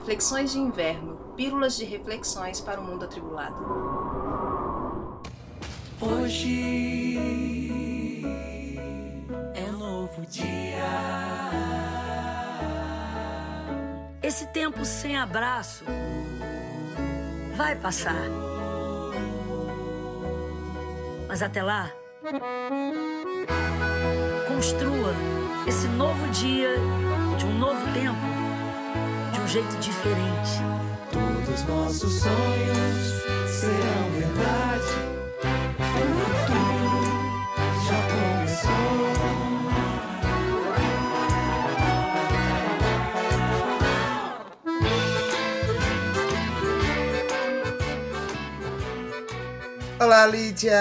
Reflexões de Inverno Pílulas de reflexões para o mundo atribulado. Hoje é um novo dia. Esse tempo sem abraço vai passar. Mas até lá, construa esse novo dia de um novo tempo jeito diferente. Todos nossos sonhos serão verdade. O futuro já começou. Olá, Lídia!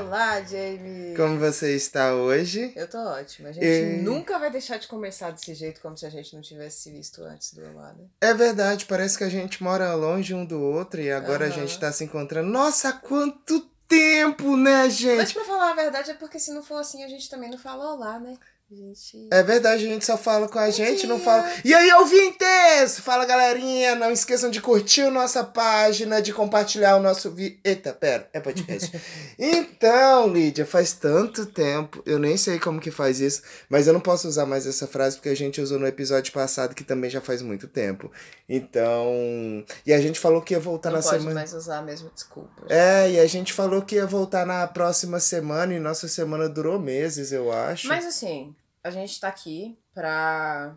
Olá, Jamie! Como você está hoje? Eu tô ótima. A gente E- nunca vai deixar de começar desse jeito, como se a gente não tivesse se visto antes do lado. É verdade, parece que a gente mora longe um do outro e agora a Aham. gente tá se encontrando. Nossa, quanto tempo, né, Mas gente? pra falar a verdade é porque se não for assim, a gente também não fala olá, né? Gente. É verdade, a gente só fala com a gente, não fala. E aí, ouvintes! Fala, galerinha! Não esqueçam de curtir a nossa página, de compartilhar o nosso vídeo. Eita, pera, é podcast. então, Lídia, faz tanto tempo, eu nem sei como que faz isso, mas eu não posso usar mais essa frase porque a gente usou no episódio passado, que também já faz muito tempo. Então. E a gente falou que ia voltar não na pode semana. mais usar a mesma desculpa. É, e a gente falou que ia voltar na próxima semana, e nossa semana durou meses, eu acho. Mas assim, a gente tá aqui pra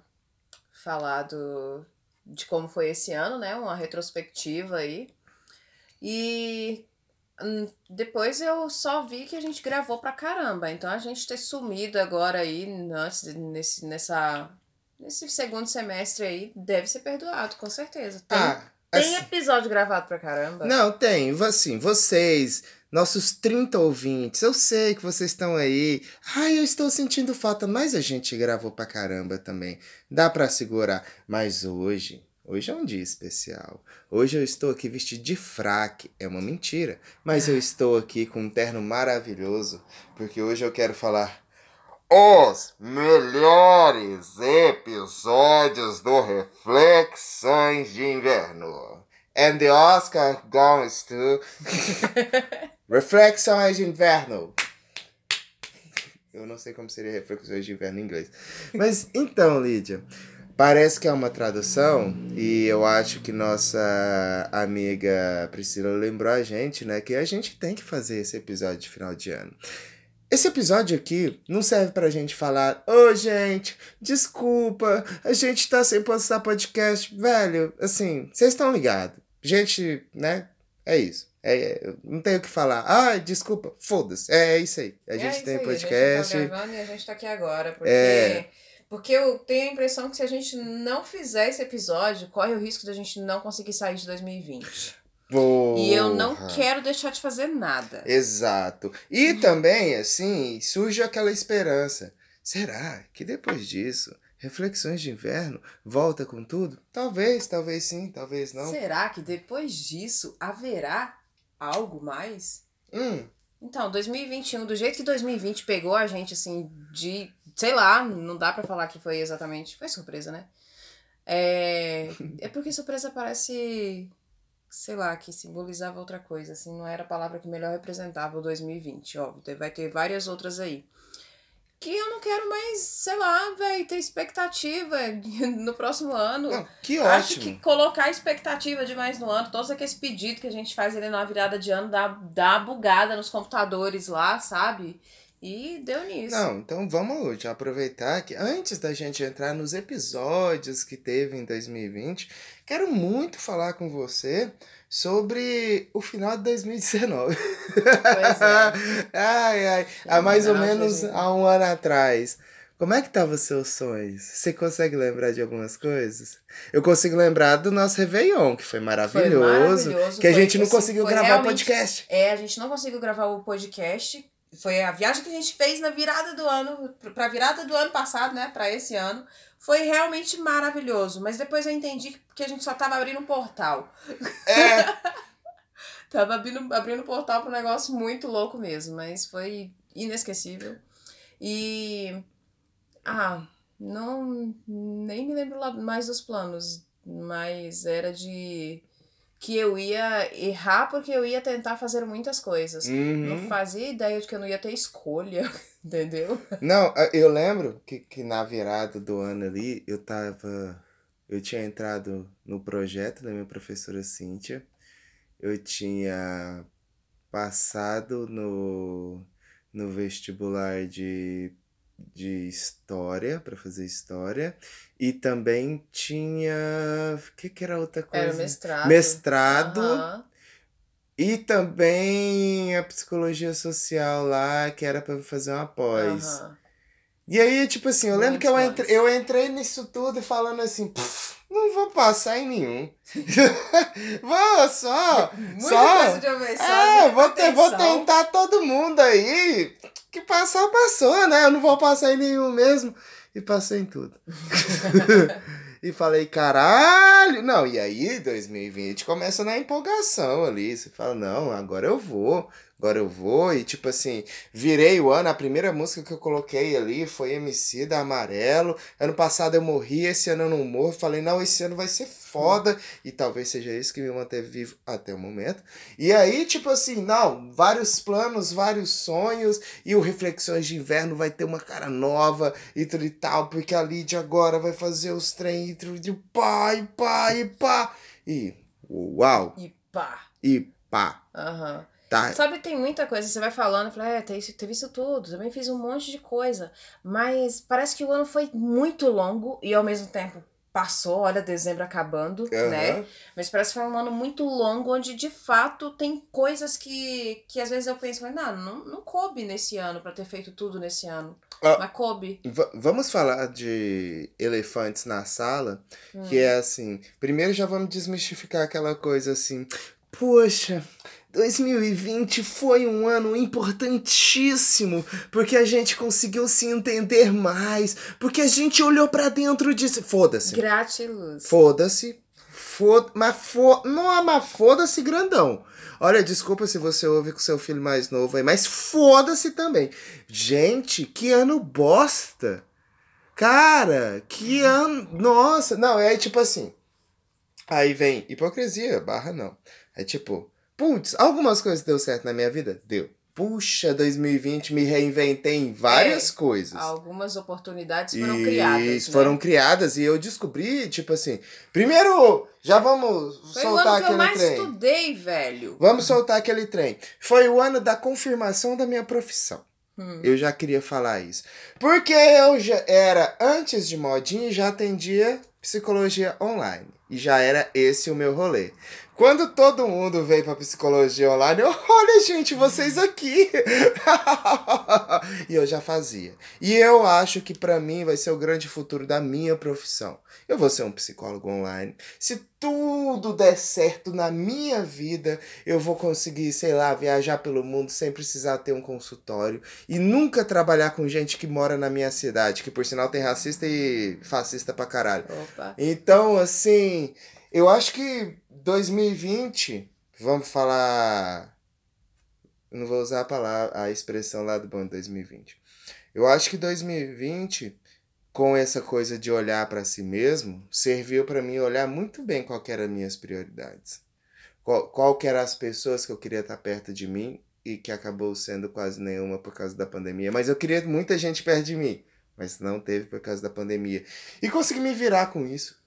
falar do, de como foi esse ano, né? Uma retrospectiva aí. E hum, depois eu só vi que a gente gravou pra caramba. Então a gente ter sumido agora aí, nesse, nessa, nesse segundo semestre aí, deve ser perdoado, com certeza. Tem, Ah, tem assim- episódio gravado pra caramba. Não, tem. Assim, vocês, nossos 30 ouvintes, eu sei que vocês estão aí. Ai, eu estou sentindo falta, mas a gente gravou pra caramba também. Dá pra segurar. Mas hoje, hoje é um dia especial. Hoje eu estou aqui vestido de fraque. É uma mentira. Mas eu estou aqui com um terno maravilhoso, porque hoje eu quero falar. Os melhores episódios do Reflexões de Inverno. And the Oscar goes to Reflexões de Inverno. Eu não sei como seria Reflexões de Inverno em inglês. Mas então, Lídia, parece que é uma tradução e eu acho que nossa amiga Priscila lembrou a gente, né, que a gente tem que fazer esse episódio de final de ano. Esse episódio aqui não serve pra gente falar, ô gente, desculpa, a gente tá sem postar podcast. Velho, assim, vocês estão ligados. Gente, né? É isso. É, não tenho o que falar. Ah, desculpa, foda-se. É, é isso aí. A É gente tem aí, podcast. A gente tá gravando e a gente tá aqui agora. Porque, É. porque eu tenho a impressão que se a gente não fizer esse episódio, corre o risco da gente não conseguir sair de 2020. E eu não Porra. quero deixar de fazer nada. Exato. E também, assim, surge aquela esperança. Será que depois disso, Reflexões de Inverno volta com tudo? Talvez, talvez sim, talvez não. Será que depois disso haverá algo mais? Hum, Então, 2021, do jeito que 2020 pegou a gente, assim, de. Sei lá, não dá pra falar que foi exatamente. Foi surpresa, né? É, é porque surpresa parece. Sei lá, que simbolizava outra coisa, assim, não era a palavra que melhor representava o 2020, óbvio. Vai ter várias outras aí. Que eu não quero mais, sei lá, velho, ter expectativa no próximo ano. não, que Acho ótimo. que colocar expectativa demais no ano, todos aqueles pedidos que a gente faz ali na virada de ano, dá, dá bugada nos computadores lá, sabe? E deu nisso. Não, então vamos aproveitar que antes da gente entrar nos episódios que teve em 2020, quero muito falar com você sobre o final de 2019. Pois é. ai, ai, há mais ou menos há um ano atrás. Como é que estavam os seus sonhos? Você consegue lembrar de algumas coisas? Eu consigo lembrar do nosso Réveillon, que foi maravilhoso. maravilhoso, que a foi, gente não assim, conseguiu foi gravar o podcast. É, a gente não conseguiu gravar o podcast. Foi a viagem que a gente fez na virada do ano, pra virada do ano passado, né, pra esse ano. Foi realmente maravilhoso. Mas depois eu entendi que a gente só tava abrindo um portal. É, Tava abrindo, abrindo um portal pra um negócio muito louco mesmo, mas foi inesquecível. E. Ah, não. Nem me lembro mais dos planos mas era de que eu ia errar porque eu ia tentar fazer muitas coisas. Uhum. Não fazia ideia de que eu não ia ter escolha, entendeu? Não, eu lembro que, que na virada do ano ali, eu tava. Eu tinha entrado no projeto da minha professora Cíntia. Eu tinha passado no, no vestibular de, de história, para fazer história. E também tinha. O que, que era outra coisa? Era mestrado. Mestrado. Aham. E também a psicologia social lá, que era eu fazer uma pós. aham. E aí, tipo assim, eu lembro que eu, entre, eu entrei nisso tudo falando assim, "Pff, não vou passar em nenhum. vou só. Muita só. coisa de uma vez só, É, muita vou, vou tentar todo mundo aí. Que passar, passou, né? Eu não vou passar em nenhum mesmo. E passei em tudo. e falei, caralho! Não, e aí 2020 começa na empolgação ali. Você fala, não, agora eu vou. Agora eu vou. E tipo assim, virei o ano. A primeira música que eu coloquei ali foi MC da Amarelo. Ano passado eu morri, esse ano eu não morro. Falei, não, esse ano vai ser foda. E talvez seja isso que me manteve vivo até o momento. E aí, tipo assim, não, vários planos, vários sonhos, e o Reflexões de Inverno vai ter uma cara nova e tudo e tal, porque a Lídia agora vai fazer os trem e tudo de pá, e pá, e pá. E uau, E pá. e pá. Aham. Tá. Sabe, tem muita coisa, você vai falando, fala, é, teve, isso- tudo, também fiz um monte de coisa. Mas parece que o ano foi muito longo e ao mesmo tempo passou, olha, dezembro acabando, né? Aham. Mas parece que foi um ano muito longo, onde de fato tem coisas que, que às vezes eu penso, mas não, não, não coube nesse ano pra ter feito tudo nesse ano. Ah. Mas coube. Va- vamos falar de elefantes na sala, que Hum. é assim. Primeiro já vamos desmistificar aquela coisa assim. Poxa, 2020 foi um ano importantíssimo, porque a gente conseguiu se entender mais, porque a gente olhou pra dentro disso. Foda-se. Gratiluz. Foda-se. Foda mas fo não, mas foda-se grandão. Olha, desculpa se você ouve com seu filho mais novo aí, mas foda-se também. Gente, que ano bosta. Cara, que ano. Nossa, não, é tipo assim. Aí vem hipocrisia, barra não. É tipo, putz, algumas coisas deu certo na minha vida? Deu. Puxa, 2020 me reinventei em várias É, coisas. Algumas oportunidades foram E criadas. foram né? criadas e eu descobri, tipo assim. Primeiro, já vamos Foi o soltar ano que eu aquele mais trem. estudei, velho. Vamos soltar aquele trem. Foi o ano da confirmação da minha profissão. Hum. Eu já queria falar isso. Porque eu já era, antes de modinha, já atendia psicologia online. E já era esse o meu rolê. Quando todo mundo veio pra psicologia online, eu, olha, gente, vocês aqui. e eu já fazia. E eu acho que pra mim vai ser o grande futuro da minha profissão. Eu vou ser um psicólogo online. Se tudo der certo na minha vida, eu vou conseguir, sei lá, viajar pelo mundo sem precisar ter um consultório e nunca trabalhar com gente que mora na minha cidade, que por sinal tem racista e fascista pra caralho. Opa. Então, assim, eu acho que 2020, vamos falar. Não vou usar a palavra, a expressão lá do bom de 2020. Eu acho que 2020, com essa coisa de olhar pra si mesmo, serviu pra mim olhar muito bem qual eram as minhas prioridades. Qual, qual eram as pessoas que eu queria estar perto de mim e que acabou sendo quase nenhuma por causa da pandemia. Mas eu queria muita gente perto de mim, mas não teve por causa da pandemia. E consegui me virar com isso.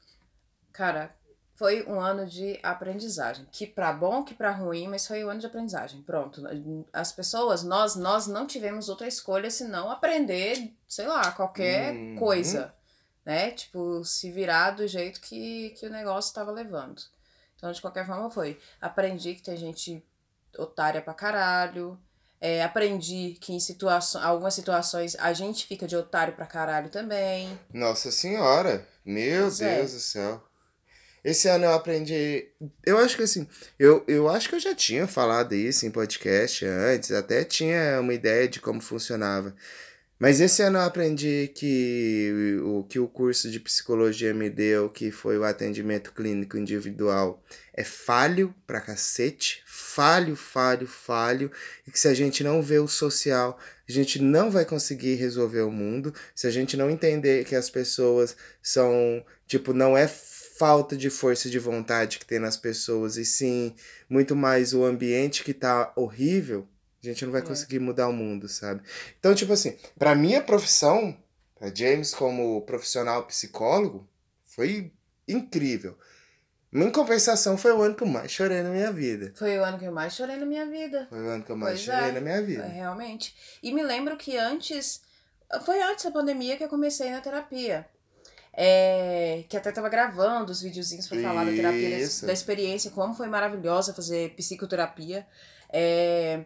Cara, foi um ano de aprendizagem. Que pra bom, que pra ruim, mas foi um ano de aprendizagem. Pronto. As pessoas, nós, nós não tivemos outra escolha senão aprender, sei lá, qualquer Uhum. coisa. Né? Tipo, se virar do jeito que, que o negócio tava levando. Então, de qualquer forma, foi. Aprendi que tem gente otária pra caralho. É, aprendi que em situações, algumas situações a gente fica de otário pra caralho também. Nossa senhora, meu Pois é. Deus do céu. Esse ano eu aprendi. Eu acho que assim, eu, eu acho que eu já tinha falado isso em podcast antes, até tinha uma ideia de como funcionava. Mas esse ano eu aprendi que o que o curso de psicologia me deu, que foi o atendimento clínico individual, é falho pra cacete. Falho, falho, falho. E que se a gente não vê o social, a gente não vai conseguir resolver o mundo. Se a gente não entender que as pessoas são, tipo, não é falta de força de vontade que tem nas pessoas, e sim muito mais o ambiente que tá horrível, a gente não vai É. conseguir mudar o mundo, sabe? Então, tipo assim, pra minha profissão, pra James como profissional psicólogo, foi incrível. Em compensação, foi o ano que eu mais chorei na minha vida. Foi o ano que eu mais chorei na minha vida. Foi o ano que eu mais Pois chorei é. na minha É, vida. realmente. E me lembro que antes. Foi antes da pandemia que eu comecei na terapia. É, que até tava gravando os videozinhos pra falar da terapia, da- da experiência, como foi maravilhosa fazer psicoterapia. É,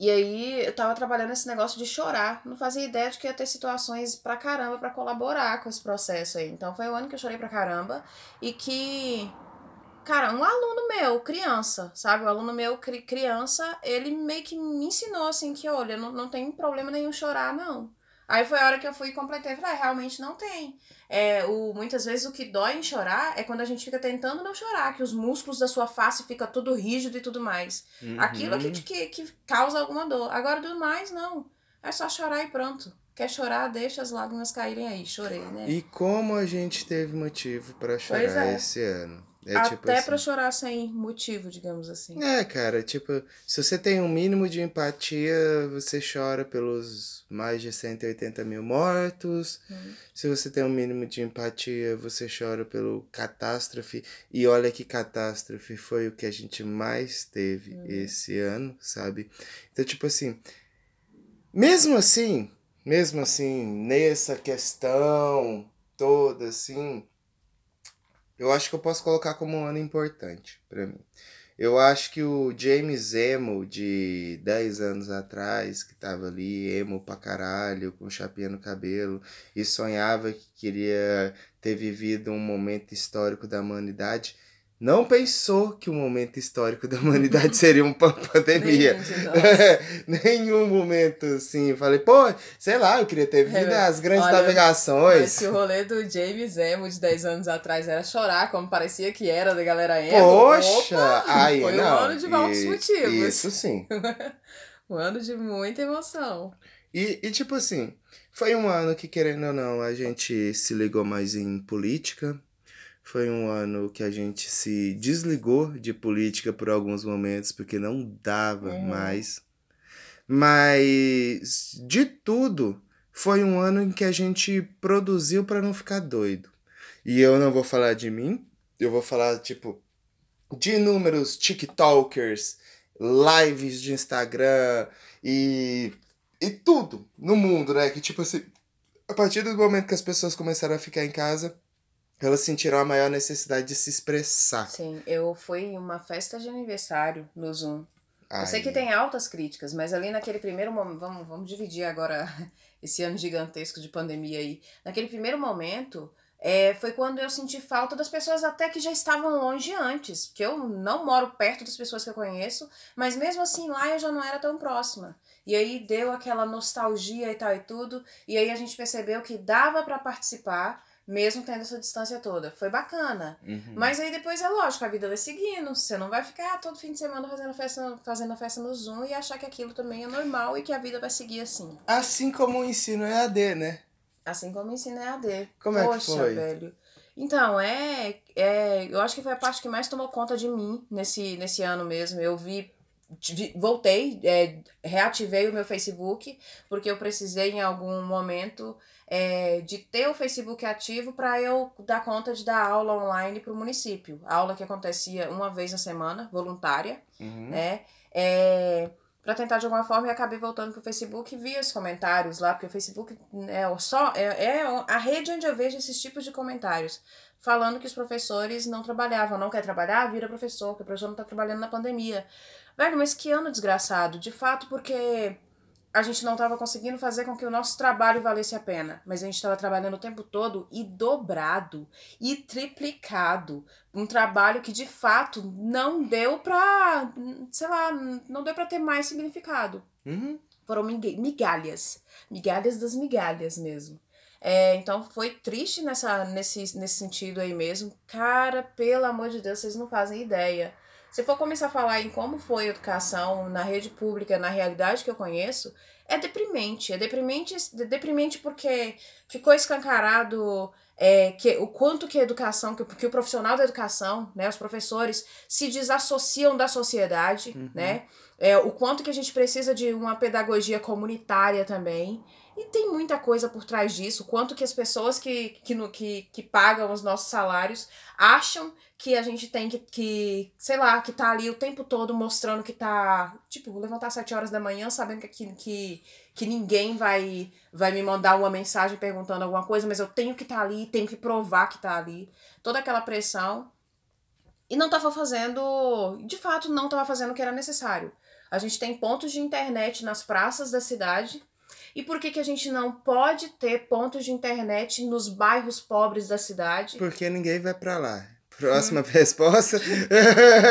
e aí eu tava trabalhando esse negócio de chorar. Não fazia ideia de que ia ter situações pra caramba pra colaborar com esse processo aí. Então foi o ano que eu chorei pra caramba. E que. Cara, um aluno meu, criança, sabe? O aluno meu, cri- criança, ele meio que me ensinou assim que, olha, não, não tem problema nenhum chorar, não. Aí foi a hora que eu fui e completei falei, ah, realmente não tem. É, o, muitas vezes o que dói em chorar é quando a gente fica tentando não chorar, que os músculos da sua face ficam tudo rígido e tudo mais. Aquilo é que, Uhum. que, que causa alguma dor. Agora, do mais, não. É só chorar e pronto. Quer chorar, deixa as lágrimas caírem aí. Chorei, né? E como a gente teve motivo pra chorar é. esse ano. É Até tipo assim. pra chorar sem motivo, digamos assim. É, cara, tipo, se você tem um mínimo de empatia, você chora pelos mais de 180 mil mortos. Hum. Se você tem um mínimo de empatia, você chora pelo catástrofe. E olha que catástrofe foi o que a gente mais teve Hum. esse ano, sabe? Então, tipo assim, mesmo assim, mesmo assim, nessa questão toda, assim, eu acho que eu posso colocar como um ano importante pra mim. Eu acho que o James Emo de 10 anos atrás, que tava ali, emo pra caralho, com chapinha no cabelo, e sonhava que queria ter vivido um momento histórico da humanidade, não pensou que o momento histórico da humanidade seria uma pandemia. Nenhum momento assim. Falei, pô, sei lá, eu queria ter vivido É, as grandes olha, Mas navegações. se o rolê do James Emo de 10 anos atrás era chorar, como parecia que era da galera emo. Poxa! opa, aí, foi não. um ano de vários i- motivos. Isso sim. Um ano de muita emoção. E, e tipo assim, foi um ano que, querendo ou não, a gente se ligou mais em política. Foi um ano que a gente se desligou de política por alguns momentos, porque não dava Uhum. mais. Mas, de tudo, foi um ano em que a gente produziu para não ficar doido. E eu não vou falar de mim, eu vou falar, tipo, de inúmeros TikTokers, lives de Instagram e, e tudo no mundo, né? Que, tipo assim, a partir do momento que as pessoas começaram a ficar em casa, elas sentiram a maior necessidade de se expressar. Sim, eu fui em uma festa de aniversário no Zoom. Eu sei Ai, que tem altas críticas, mas ali naquele primeiro momento. Vamos, vamos dividir agora esse ano gigantesco de pandemia aí. Naquele primeiro momento. é, foi quando eu senti falta das pessoas até que já estavam longe antes. Porque eu não moro perto das pessoas que eu conheço, mas mesmo assim lá eu já não era tão próxima. E aí deu aquela nostalgia e tal e tudo. E aí a gente percebeu que dava pra participar, mesmo tendo essa distância toda. Foi bacana. uhum. Mas aí depois é lógico, a vida vai seguindo. Você não vai ficar todo fim de semana fazendo festa, fazendo festa no Zoom e achar que aquilo também é normal e que a vida vai seguir assim. Assim como o ensino EAD, né? Assim como ensina EAD. Como é que Poxa, foi? velho. Então, é, é. Eu acho que foi a parte que mais tomou conta de mim nesse, nesse ano mesmo. Eu vi. Voltei, é, reativei o meu Facebook, porque eu precisei em algum momento é, de ter o Facebook ativo para eu dar conta de dar aula online para o município. Aula que acontecia uma vez na semana, voluntária Uhum. né? É, para tentar de alguma forma, eu acabei voltando pro Facebook e vi os comentários lá, porque o Facebook é só é, é a rede onde eu vejo esses tipos de comentários. Falando que os professores não trabalhavam, não quer trabalhar, vira professor, que o professor não tá trabalhando na pandemia. Velho, mas que ano desgraçado. De fato, porque a gente não tava conseguindo fazer com que o nosso trabalho valesse a pena. Mas a gente tava trabalhando o tempo todo e dobrado e triplicado um trabalho que de fato não deu pra, sei lá, não deu pra ter mais significado. Uhum. Foram miga- migalhas, migalhas das migalhas mesmo. É, então foi triste nessa, nesse, nesse sentido aí mesmo. Cara, pelo amor de Deus, vocês não fazem ideia. Se for começar a falar em como foi a educação na rede pública, na realidade que eu conheço, é deprimente. É deprimente, é deprimente porque ficou escancarado é, que, o quanto que a educação, que, que o profissional da educação, né, os professores, se desassociam da sociedade, Uhum. né? É, o quanto que a gente precisa de uma pedagogia comunitária também. E tem muita coisa por trás disso. Quanto que as pessoas que, que, que, que pagam os nossos salários acham que a gente tem que, que, sei lá, que tá ali o tempo todo mostrando que tá. Tipo, levantar às 7 horas da manhã sabendo que, que, que, que ninguém vai, vai me mandar uma mensagem perguntando alguma coisa, mas eu tenho que estar tá ali, tenho que provar que tá ali. Toda aquela pressão. E não tava fazendo. De fato, não tava fazendo o que era necessário. A gente tem pontos de internet nas praças da cidade. E por que, que a gente não pode ter pontos de internet nos bairros pobres da cidade? Porque ninguém vai pra lá. Próxima resposta.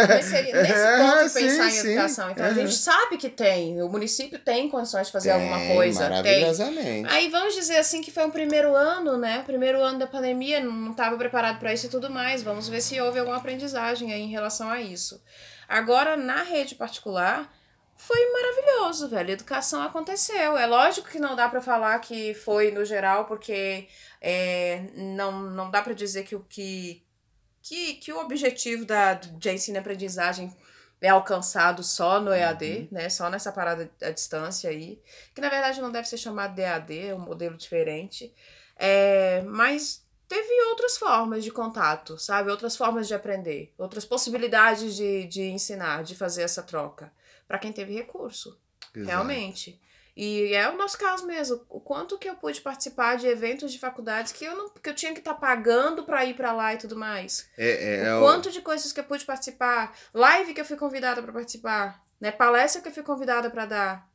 Mas seria nesse ponto Ah, pensar sim, em educação. Então a Aham. gente sabe que tem, o município tem condições de fazer alguma Tem, coisa. Tem. Maravilhosamente. Aí vamos dizer assim que foi um primeiro ano, né? O primeiro ano da pandemia, não estava preparado para isso e tudo mais. Vamos ver se houve alguma aprendizagem aí em relação a isso. Agora, na rede particular, foi maravilhoso, velho. A educação aconteceu. É lógico que não dá para falar que foi no geral, porque é, não, não dá para dizer que o que, que, que o objetivo da, de ensino e aprendizagem é alcançado só no EAD, né? Só nessa parada à distância aí. Que na verdade não deve ser chamado de EAD, é um modelo diferente. É, mas teve outras formas de contato, sabe? Outras formas de aprender, outras possibilidades de, de ensinar, de fazer essa troca. Para quem teve recurso, Exato. realmente. E é o nosso caso mesmo. O quanto que eu pude participar de eventos de faculdades que eu não que eu tinha que estar pagando para ir para lá e tudo mais. É, é, é o o- quanto de coisas que eu pude participar, live que eu fui convidada para participar, né, palestra que eu fui convidada para dar.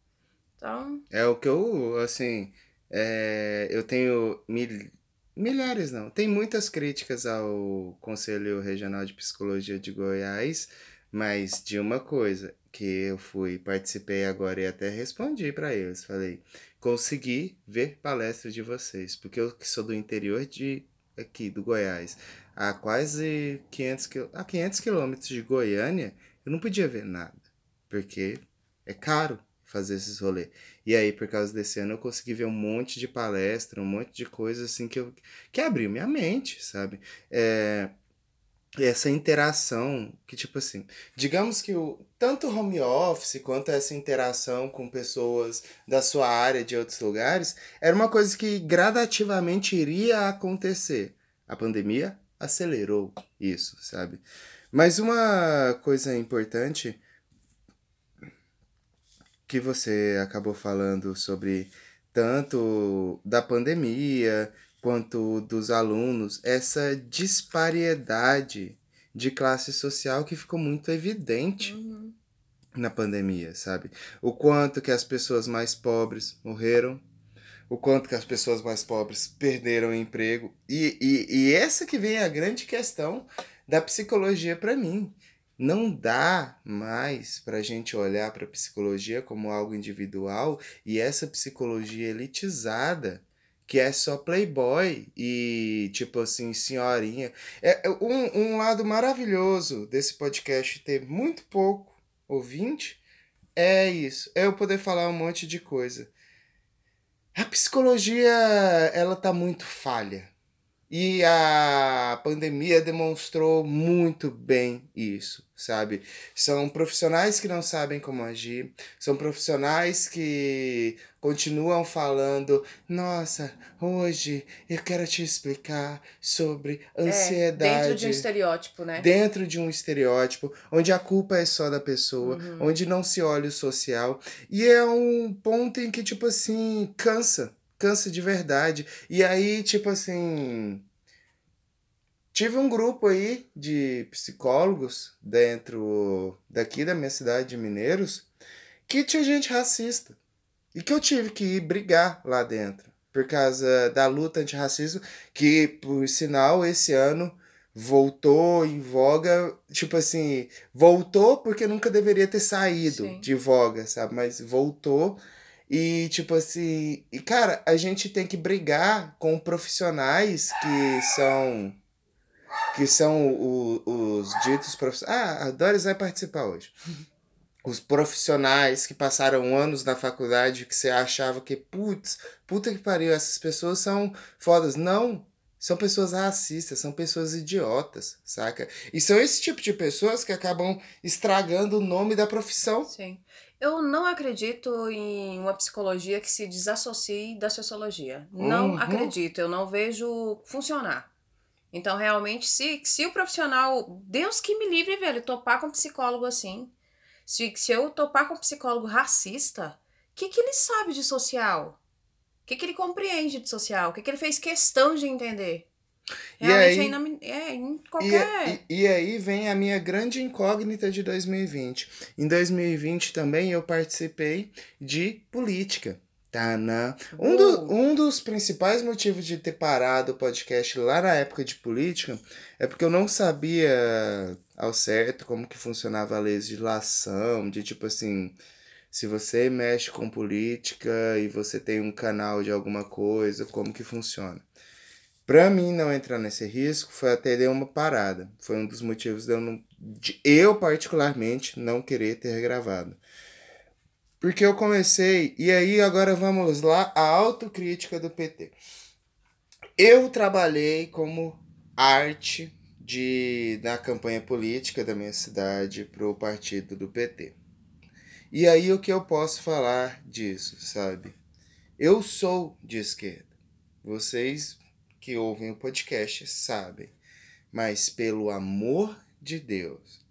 Então, É o que eu, assim, é, eu tenho mil, milhares, não, tem muitas críticas ao Conselho Regional de Psicologia de Goiás, mas de uma coisa que eu fui, participei agora e até respondi para eles, falei, consegui ver palestra de vocês, porque eu que sou do interior de aqui do Goiás, a quase 500, quil- a 500 quilômetros de Goiânia, eu não podia ver nada, porque é caro fazer esses rolês. E aí, por causa desse ano, eu consegui ver um monte de palestra, um monte de coisa assim que, eu, que abriu minha mente, sabe? É, essa interação, que tipo assim, digamos que o, tanto home office quanto essa interação com pessoas da sua área de outros lugares, era uma coisa que gradativamente iria acontecer. A pandemia acelerou isso, sabe? Mas uma coisa importante que você acabou falando sobre tanto da pandemia quanto dos alunos, essa disparidade de classe social que ficou muito evidente na pandemia, sabe? O quanto que as pessoas mais pobres morreram, o quanto que as pessoas mais pobres perderam o emprego. E, e, e essa que vem a grande questão da psicologia para mim. Não dá mais para a gente olhar para a psicologia como algo individual e essa psicologia elitizada, que é só playboy e tipo assim, senhorinha. É é um, um lado maravilhoso desse podcast ter muito pouco ouvinte é isso, é eu poder falar um monte de coisa. A psicologia, ela tá muito falha. E a pandemia demonstrou muito bem isso, sabe? São profissionais que não sabem como agir, são profissionais que continuam falando: Nossa, hoje eu quero te explicar sobre é, ansiedade dentro de um estereótipo, né? dentro de um estereótipo, onde a culpa é só da pessoa, onde não se olha o social. E é um ponto em que, tipo assim, cansa. Cansa de verdade. E aí, tipo assim. Tive um grupo aí de psicólogos dentro daqui da minha cidade de Mineiros que tinha gente racista. E que eu tive que ir brigar lá dentro. Por causa da luta antirracismo, que, por sinal, esse ano voltou em voga, tipo assim, voltou porque nunca deveria ter saído Sim. de voga, sabe? Mas voltou e tipo assim, e cara, a gente tem que brigar com profissionais que são que são o- os ditos profissionais. Ah, a Doris vai participar hoje. Os profissionais que passaram anos na faculdade que você achava que, putz, puta que pariu, essas pessoas são fodas. Não, São pessoas racistas, são pessoas idiotas, saca? E são esse tipo de pessoas que acabam estragando o nome da profissão. Sim. Eu não acredito em uma psicologia que se desassocie da sociologia. Não Uhum. acredito, eu não vejo funcionar. Então, realmente, se, se o profissional. Deus que me livre, velho, topar com um psicólogo assim. Se, se eu topar com um psicólogo racista, o que, que ele sabe de social? O que, que ele compreende de social? O que, que ele fez questão de entender? E Realmente aí- é, em E, qualquer. e, e aí vem a minha grande incógnita de 2020. Em 2020 também eu participei de política. Tá, né? um, do- um dos principais motivos de ter parado o podcast lá na época de política é porque eu não sabia ao certo como que funcionava a legislação, de tipo assim, se você mexe com política e você tem um canal de alguma coisa, como que funciona. Pra mim não entrar nesse risco, foi até dar uma parada. Foi um dos motivos de eu, não, de eu particularmente, não querer ter gravado. Porque eu comecei, e aí agora vamos lá, a autocrítica do PT. Eu trabalhei como arte de na campanha política da minha cidade pro partido do PT. E aí o que eu posso falar disso, sabe? Eu sou de esquerda. Vocês que ouvem o podcast sabem. Mas pelo amor de Deus,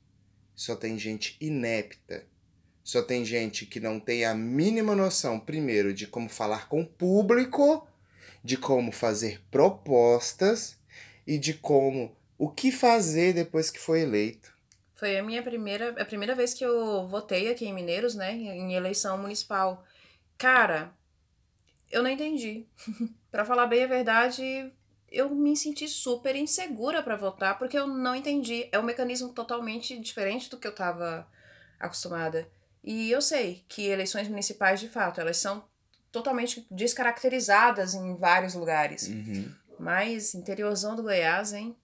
só tem gente inepta. Só tem gente que não tem a mínima noção, primeiro, de como falar com o público, de como fazer propostas e de como o que fazer depois que foi eleito. Foi a minha primeira, a primeira vez que eu votei aqui em Mineiros, né, em eleição municipal. Cara, eu não entendi. Pra falar bem a verdade, eu me senti super insegura pra votar porque eu não entendi. É um mecanismo totalmente diferente do que eu tava acostumada. E eu sei que eleições municipais, de fato, elas são totalmente descaracterizadas em vários lugares. Mas interiorzão do Goiás, hein?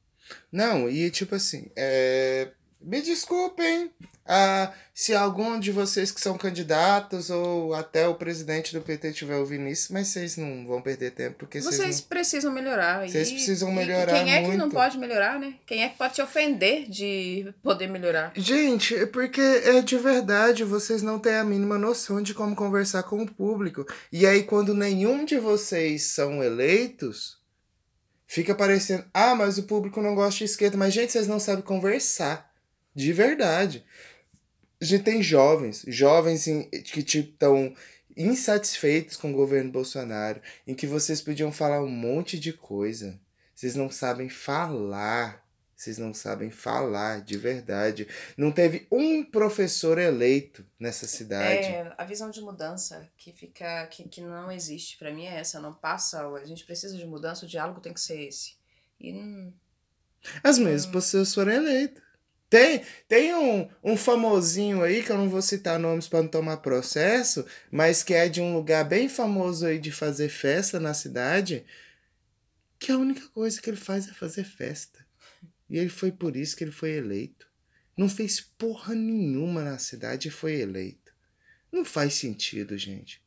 Não, e tipo assim, é... me desculpem ah, se algum de vocês que são candidatos ou até o presidente do PT estiver ouvindo isso, mas vocês não vão perder tempo, porque vocês, Vocês não... precisam melhorar. Vocês e- precisam e melhorar Quem é que não muito. pode melhorar, né? Quem é que pode te ofender de poder melhorar? Gente, é porque é de verdade, vocês não têm a mínima noção de como conversar com o público. E aí, quando nenhum de vocês são eleitos, fica parecendo, ah, mas o público não gosta de esquerda. Mas, gente, vocês não sabem conversar. De verdade. A gente tem jovens, jovens em- que estão insatisfeitos com o governo Bolsonaro, em que vocês podiam falar um monte de coisa. Vocês não sabem falar. Vocês não sabem falar de verdade. Não teve um professor eleito nessa cidade. É, a visão de mudança que fica que, que não existe pra mim é essa, não passa, a gente precisa de mudança, o diálogo tem que ser esse. E hum, As mesmas pessoas foram eleitas. Tem, tem um, um famosinho aí, que eu não vou citar nomes para não tomar processo, mas que é de um lugar bem famoso aí de fazer festa na cidade, que a única coisa que ele faz é fazer festa. E ele foi por isso que ele foi eleito. Não fez porra nenhuma na cidade e foi eleito. Não faz sentido, gente.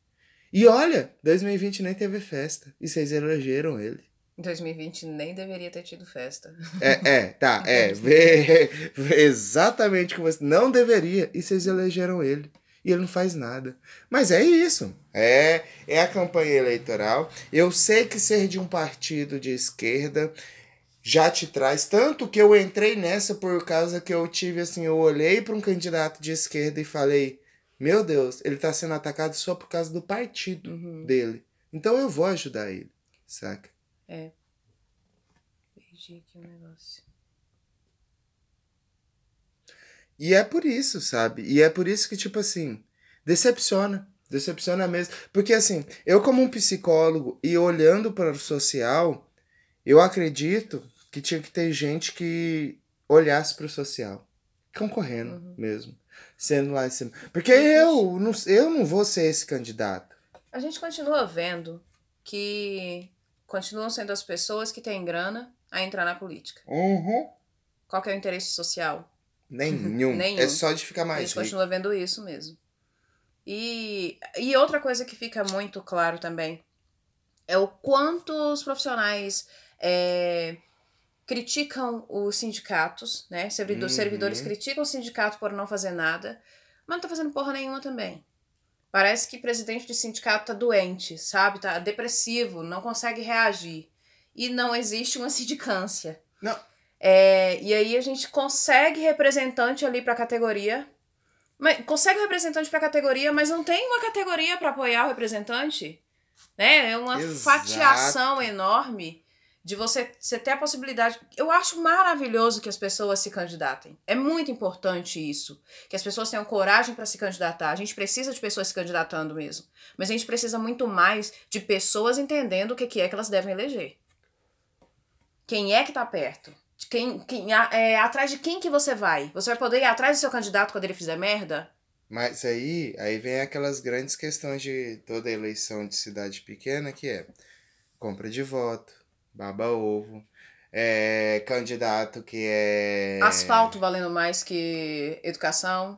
E olha, 2020 nem teve festa. E vocês elegeram ele. Em 2020 nem deveria ter tido festa. É, é, tá, é. Vê, vê exatamente como você. Não deveria. E vocês elegeram ele. E ele não faz nada. Mas é isso. É, é a campanha eleitoral. Eu sei que ser de um partido de esquerda já te traz. Tanto que eu entrei nessa por causa que eu tive assim, eu olhei para um candidato de esquerda e falei: Meu Deus, ele tá sendo atacado só por causa do partido Uhum. dele. Então eu vou ajudar ele, saca? Perdi aqui o negócio. E é por isso, sabe? E é por isso que, tipo assim, decepciona. Decepciona mesmo. Porque, assim, eu, como um psicólogo e olhando para o social, eu acredito que tinha que ter gente que olhasse para o social. Concorrendo Uhum. mesmo. Sendo lá em cima. Porque eu não, eu não vou ser esse candidato. A gente continua vendo que continuam sendo as pessoas que têm grana a entrar na política. Uhum. Qual que é o interesse social? Nenhum. Nenhum. É só de ficar A mais gente rico. continua vendo isso mesmo. E, e outra coisa que fica muito claro também é o quanto os profissionais é, criticam os sindicatos, né? Servidores, Uhum. servidores criticam o sindicato por não fazer nada, mas não tá fazendo porra nenhuma também. Parece que presidente de sindicato tá doente, sabe? Tá depressivo, não consegue reagir. E não existe uma sindicância. Não. É, e aí a gente consegue representante ali pra categoria. Mas, consegue representante pra categoria, mas não tem uma categoria pra apoiar o representante. Né? É uma Exato. fatiação enorme de você, você ter a possibilidade. Eu acho maravilhoso que as pessoas se candidatem. É muito importante isso. Que as pessoas tenham coragem para se candidatar. A gente precisa de pessoas se candidatando mesmo. Mas a gente precisa muito mais de pessoas entendendo o que é que elas devem eleger. Quem é que tá perto? Quem, quem, é, atrás de quem que você vai? Você vai poder ir atrás do seu candidato quando ele fizer merda? Mas aí, aí vem aquelas grandes questões de toda eleição de cidade pequena, que é compra de voto, baba ovo, é, candidato que é... Asfalto valendo mais que educação,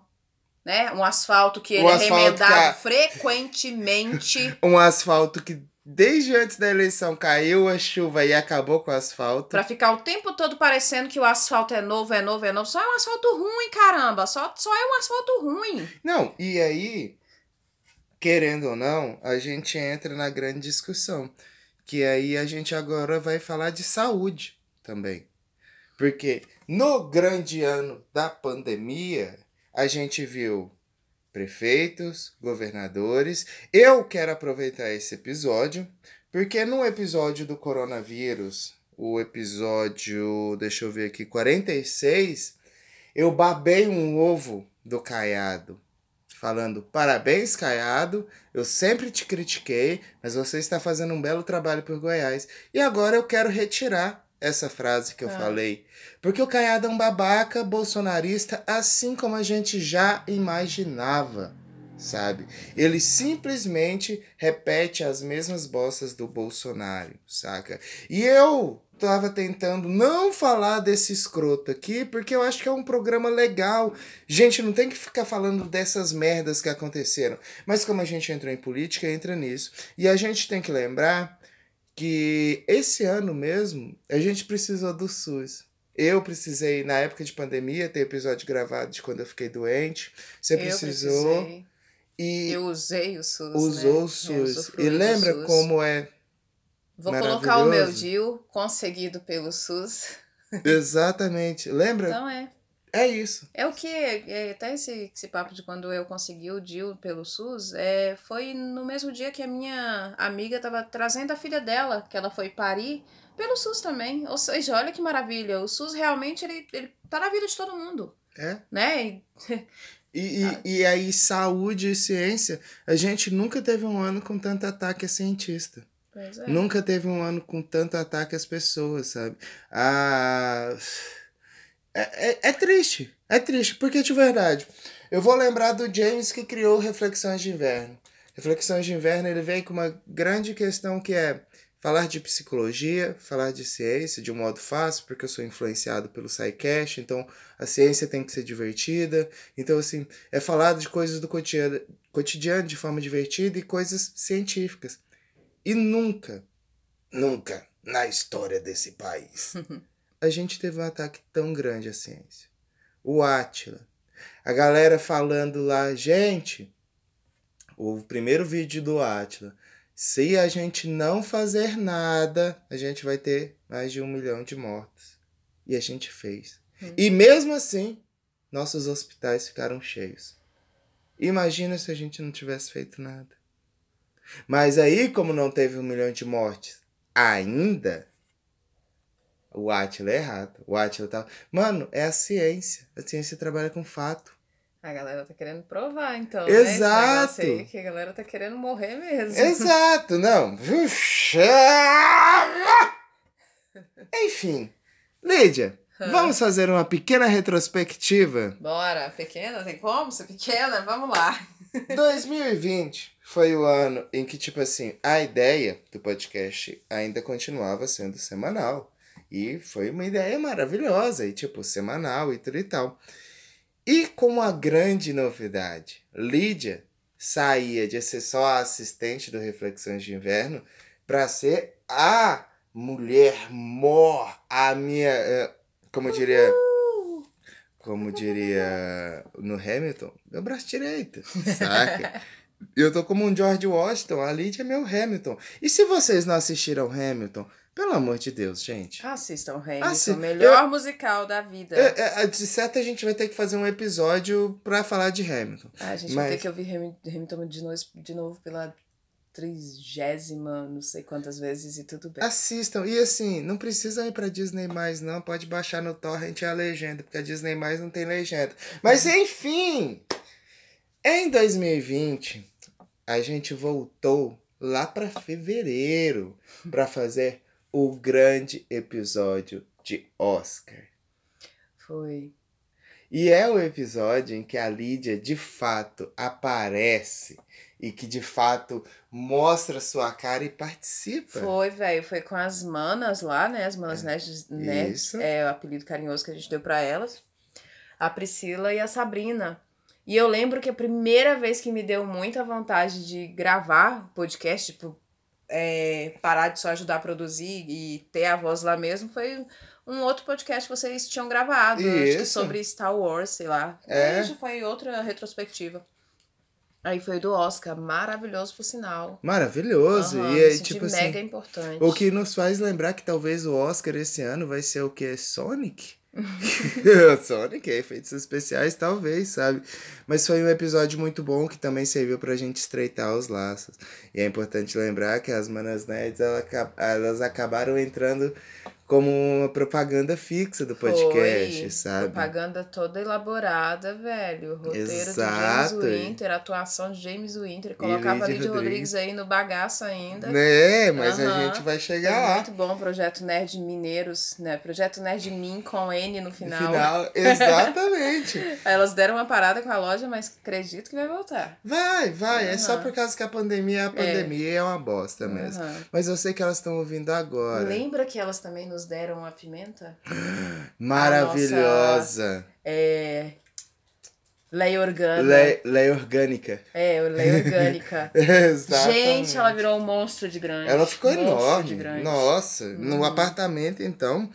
né? Um asfalto que O ele é asfalto remendado que a- frequentemente. Um asfalto que desde antes da eleição caiu a chuva e acabou com o asfalto. Pra ficar o tempo todo parecendo que o asfalto é novo, é novo, é novo. Só é um asfalto ruim, caramba. Só, só é um asfalto ruim. Não, e aí, querendo ou não, a gente entra na grande discussão. Que aí a gente agora vai falar de saúde também. Porque no grande ano da pandemia, a gente viu prefeitos, governadores. Eu quero aproveitar esse episódio, porque no episódio do coronavírus, o episódio, deixa eu ver aqui, 46, eu babei um ovo do Caiado falando: parabéns, Caiado. Eu sempre te critiquei, mas você está fazendo um belo trabalho por Goiás. E agora eu quero retirar essa frase que eu Ah. falei. Porque o Caiado é um babaca bolsonarista, assim como a gente já imaginava. Sabe? Ele simplesmente repete as mesmas bostas do Bolsonaro, saca? E eu tava tentando não falar desse escroto aqui, porque eu acho que é um programa legal. Gente, não tem que ficar falando dessas merdas que aconteceram. Mas como a gente entrou em política, entra nisso. E a gente tem que lembrar que esse ano mesmo a gente precisou do SUS. Eu precisei, na época de pandemia, ter episódio gravado de quando eu fiquei doente. Você Eu precisou. precisei. E Eu usei o SUS. usou né? o SUS. E lembra SUS. como é Vou colocar o meu? DIL conseguido pelo SUS. exatamente. Lembra? Então é. É isso. É o que, é, até esse, esse papo de quando eu consegui o DIL pelo SUS, é, foi no mesmo dia que a minha amiga estava trazendo a filha dela, que ela foi parir, pelo SUS também. Ou seja, olha que maravilha, o SUS realmente, ele, ele tá na vida de todo mundo, É. né? E- E, e, e aí, saúde e ciência, a gente nunca teve um ano com tanto ataque a cientista. É. Nunca teve um ano com tanto ataque às pessoas, sabe? Ah, é, é, é triste. É triste, porque de verdade. Eu vou lembrar do James que criou Reflexões de Inverno. Reflexões de Inverno, ele vem com uma grande questão que é falar de psicologia, falar de ciência de um modo fácil, porque eu sou influenciado pelo SciCast, então a ciência tem que ser divertida. Então, assim, é falar de coisas do cotidiano, cotidiano de forma divertida e coisas científicas. E nunca, nunca na história desse país a gente teve um ataque tão grande à ciência. O Átila. A galera falando lá, gente, o primeiro vídeo do Átila. Se a gente não fazer nada, a gente vai ter mais de um milhão de mortos. E a gente fez. Hum. E mesmo assim, nossos hospitais ficaram cheios. Imagina se a gente não tivesse feito nada. Mas aí, como não teve um milhão de mortes ainda, o Atila é errado. O Atila tá. Mano, é a ciência. A ciência trabalha com fato. A galera tá querendo provar, então. Exato. Né? Negócio aí, que a galera tá querendo morrer mesmo. Exato, não. Enfim. Lídia, vamos fazer uma pequena retrospectiva. Bora, pequena, tem como ser pequena? Vamos lá. 2020 foi o ano em que, tipo assim, a ideia do podcast ainda continuava sendo semanal. E foi uma ideia maravilhosa, e tipo, semanal e tudo e tal. E com a grande novidade, Lídia saía de ser só a assistente do Reflexões de Inverno para ser a mulher mor, a minha. eh, Como diria. Como diria no Hamilton, meu braço direito, saca? Eu tô como um George Washington, a Lydia é meu Hamilton. E se vocês não assistiram Hamilton, pelo amor de Deus, gente. Assistam Hamilton, Assi- melhor musical da vida. É, é, de certo, a gente vai ter que fazer um episódio pra falar de Hamilton. Ah, a gente Mas- vai ter que ouvir Hamil- Hamilton de novo, de novo pela trigésima, não sei quantas vezes e tudo bem. Assistam. E assim, não precisam ir pra Disney mais, não. Pode baixar no Torrent a legenda, porque a Disney mais não tem legenda. Mas enfim! Em 2020, a gente voltou lá pra fevereiro pra fazer o grande episódio de Oscar. Foi. E é o episódio em que a Lídia de fato aparece e que de fato mostra sua cara e participa. Foi, velho. Foi com as manas lá, né? As manas nerds, nerds Isso. é o apelido carinhoso que a gente deu pra elas. A Priscila e a Sabrina. E eu lembro que a primeira vez que me deu muita vontade de gravar podcast, tipo, é, parar de só ajudar a produzir e ter a voz lá mesmo, foi um outro podcast que vocês tinham gravado, acho que Isso. sobre Star Wars, sei lá. É. Já foi outra retrospectiva. Aí foi do Oscar, maravilhoso por sinal. Maravilhoso. Aham, e é tipo assim. mega importante. O que nos faz lembrar que talvez o Oscar esse ano vai ser o que? Sonic? Sonic, efeitos especiais, talvez, sabe? Mas foi um episódio muito bom que também serviu pra gente estreitar os laços. E é importante lembrar que as Manas Nerds, elas acabaram entrando como uma propaganda fixa do podcast, Foi. sabe? Propaganda toda elaborada, velho. Roteiro Exato. do James Winter, atuação de James Winter. Colocava a Lídia Lídia Rodrigues. Rodrigues aí no bagaço ainda. Né, mas a Aham. gente vai Foi chegar lá. muito bom, Projeto Nerd Mineiros, né? Projeto Nerd Min com N no No final. final, exatamente. Elas deram uma parada com a loja, mas acredito que vai voltar. Vai, vai. É só por causa que a pandemia é a pandemia é uma bosta mesmo. Aham. Mas eu sei que elas estão ouvindo agora. Lembra que elas também nos deram a pimenta? Maravilhosa. É. Lei orgânica. Lei, lei orgânica. É, lei orgânica. Gente, ela virou um monstro de grande. Ela ficou Monstro enorme. Nossa, no apartamento então.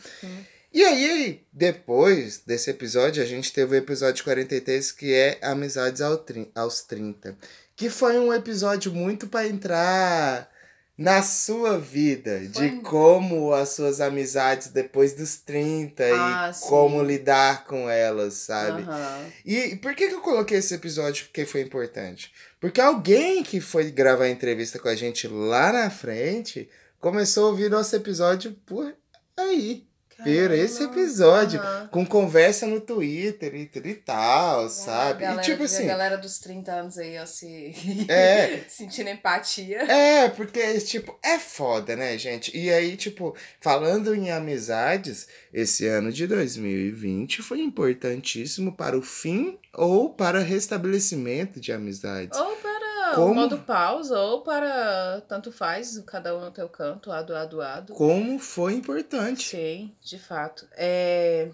E aí, depois desse episódio, a gente teve o episódio 43, que é Amizades aos 30. Que foi um episódio muito pra entrar na sua vida, Foi. de como as suas amizades depois dos 30 Ah, e sim. como lidar com elas, sabe? Aham. E por que, que eu coloquei esse episódio porque foi importante? Porque alguém que foi gravar a entrevista com a gente lá na frente começou a ouvir nosso episódio por aí. Por esse episódio. Aham. Com conversa no Twitter e e tal, A sabe? galera, e tipo a assim. galera dos 30 anos aí, ó, se... É. sentindo empatia. É, porque, tipo, é foda, né, gente? E aí, tipo, falando em amizades, esse ano de 2020 foi importantíssimo para o fim ou para restabelecimento de amizades. Ou para Como? o modo pausa, ou para tanto faz, cada um no teu canto, ado, ado, ado. Como foi importante. Sim, de fato. É...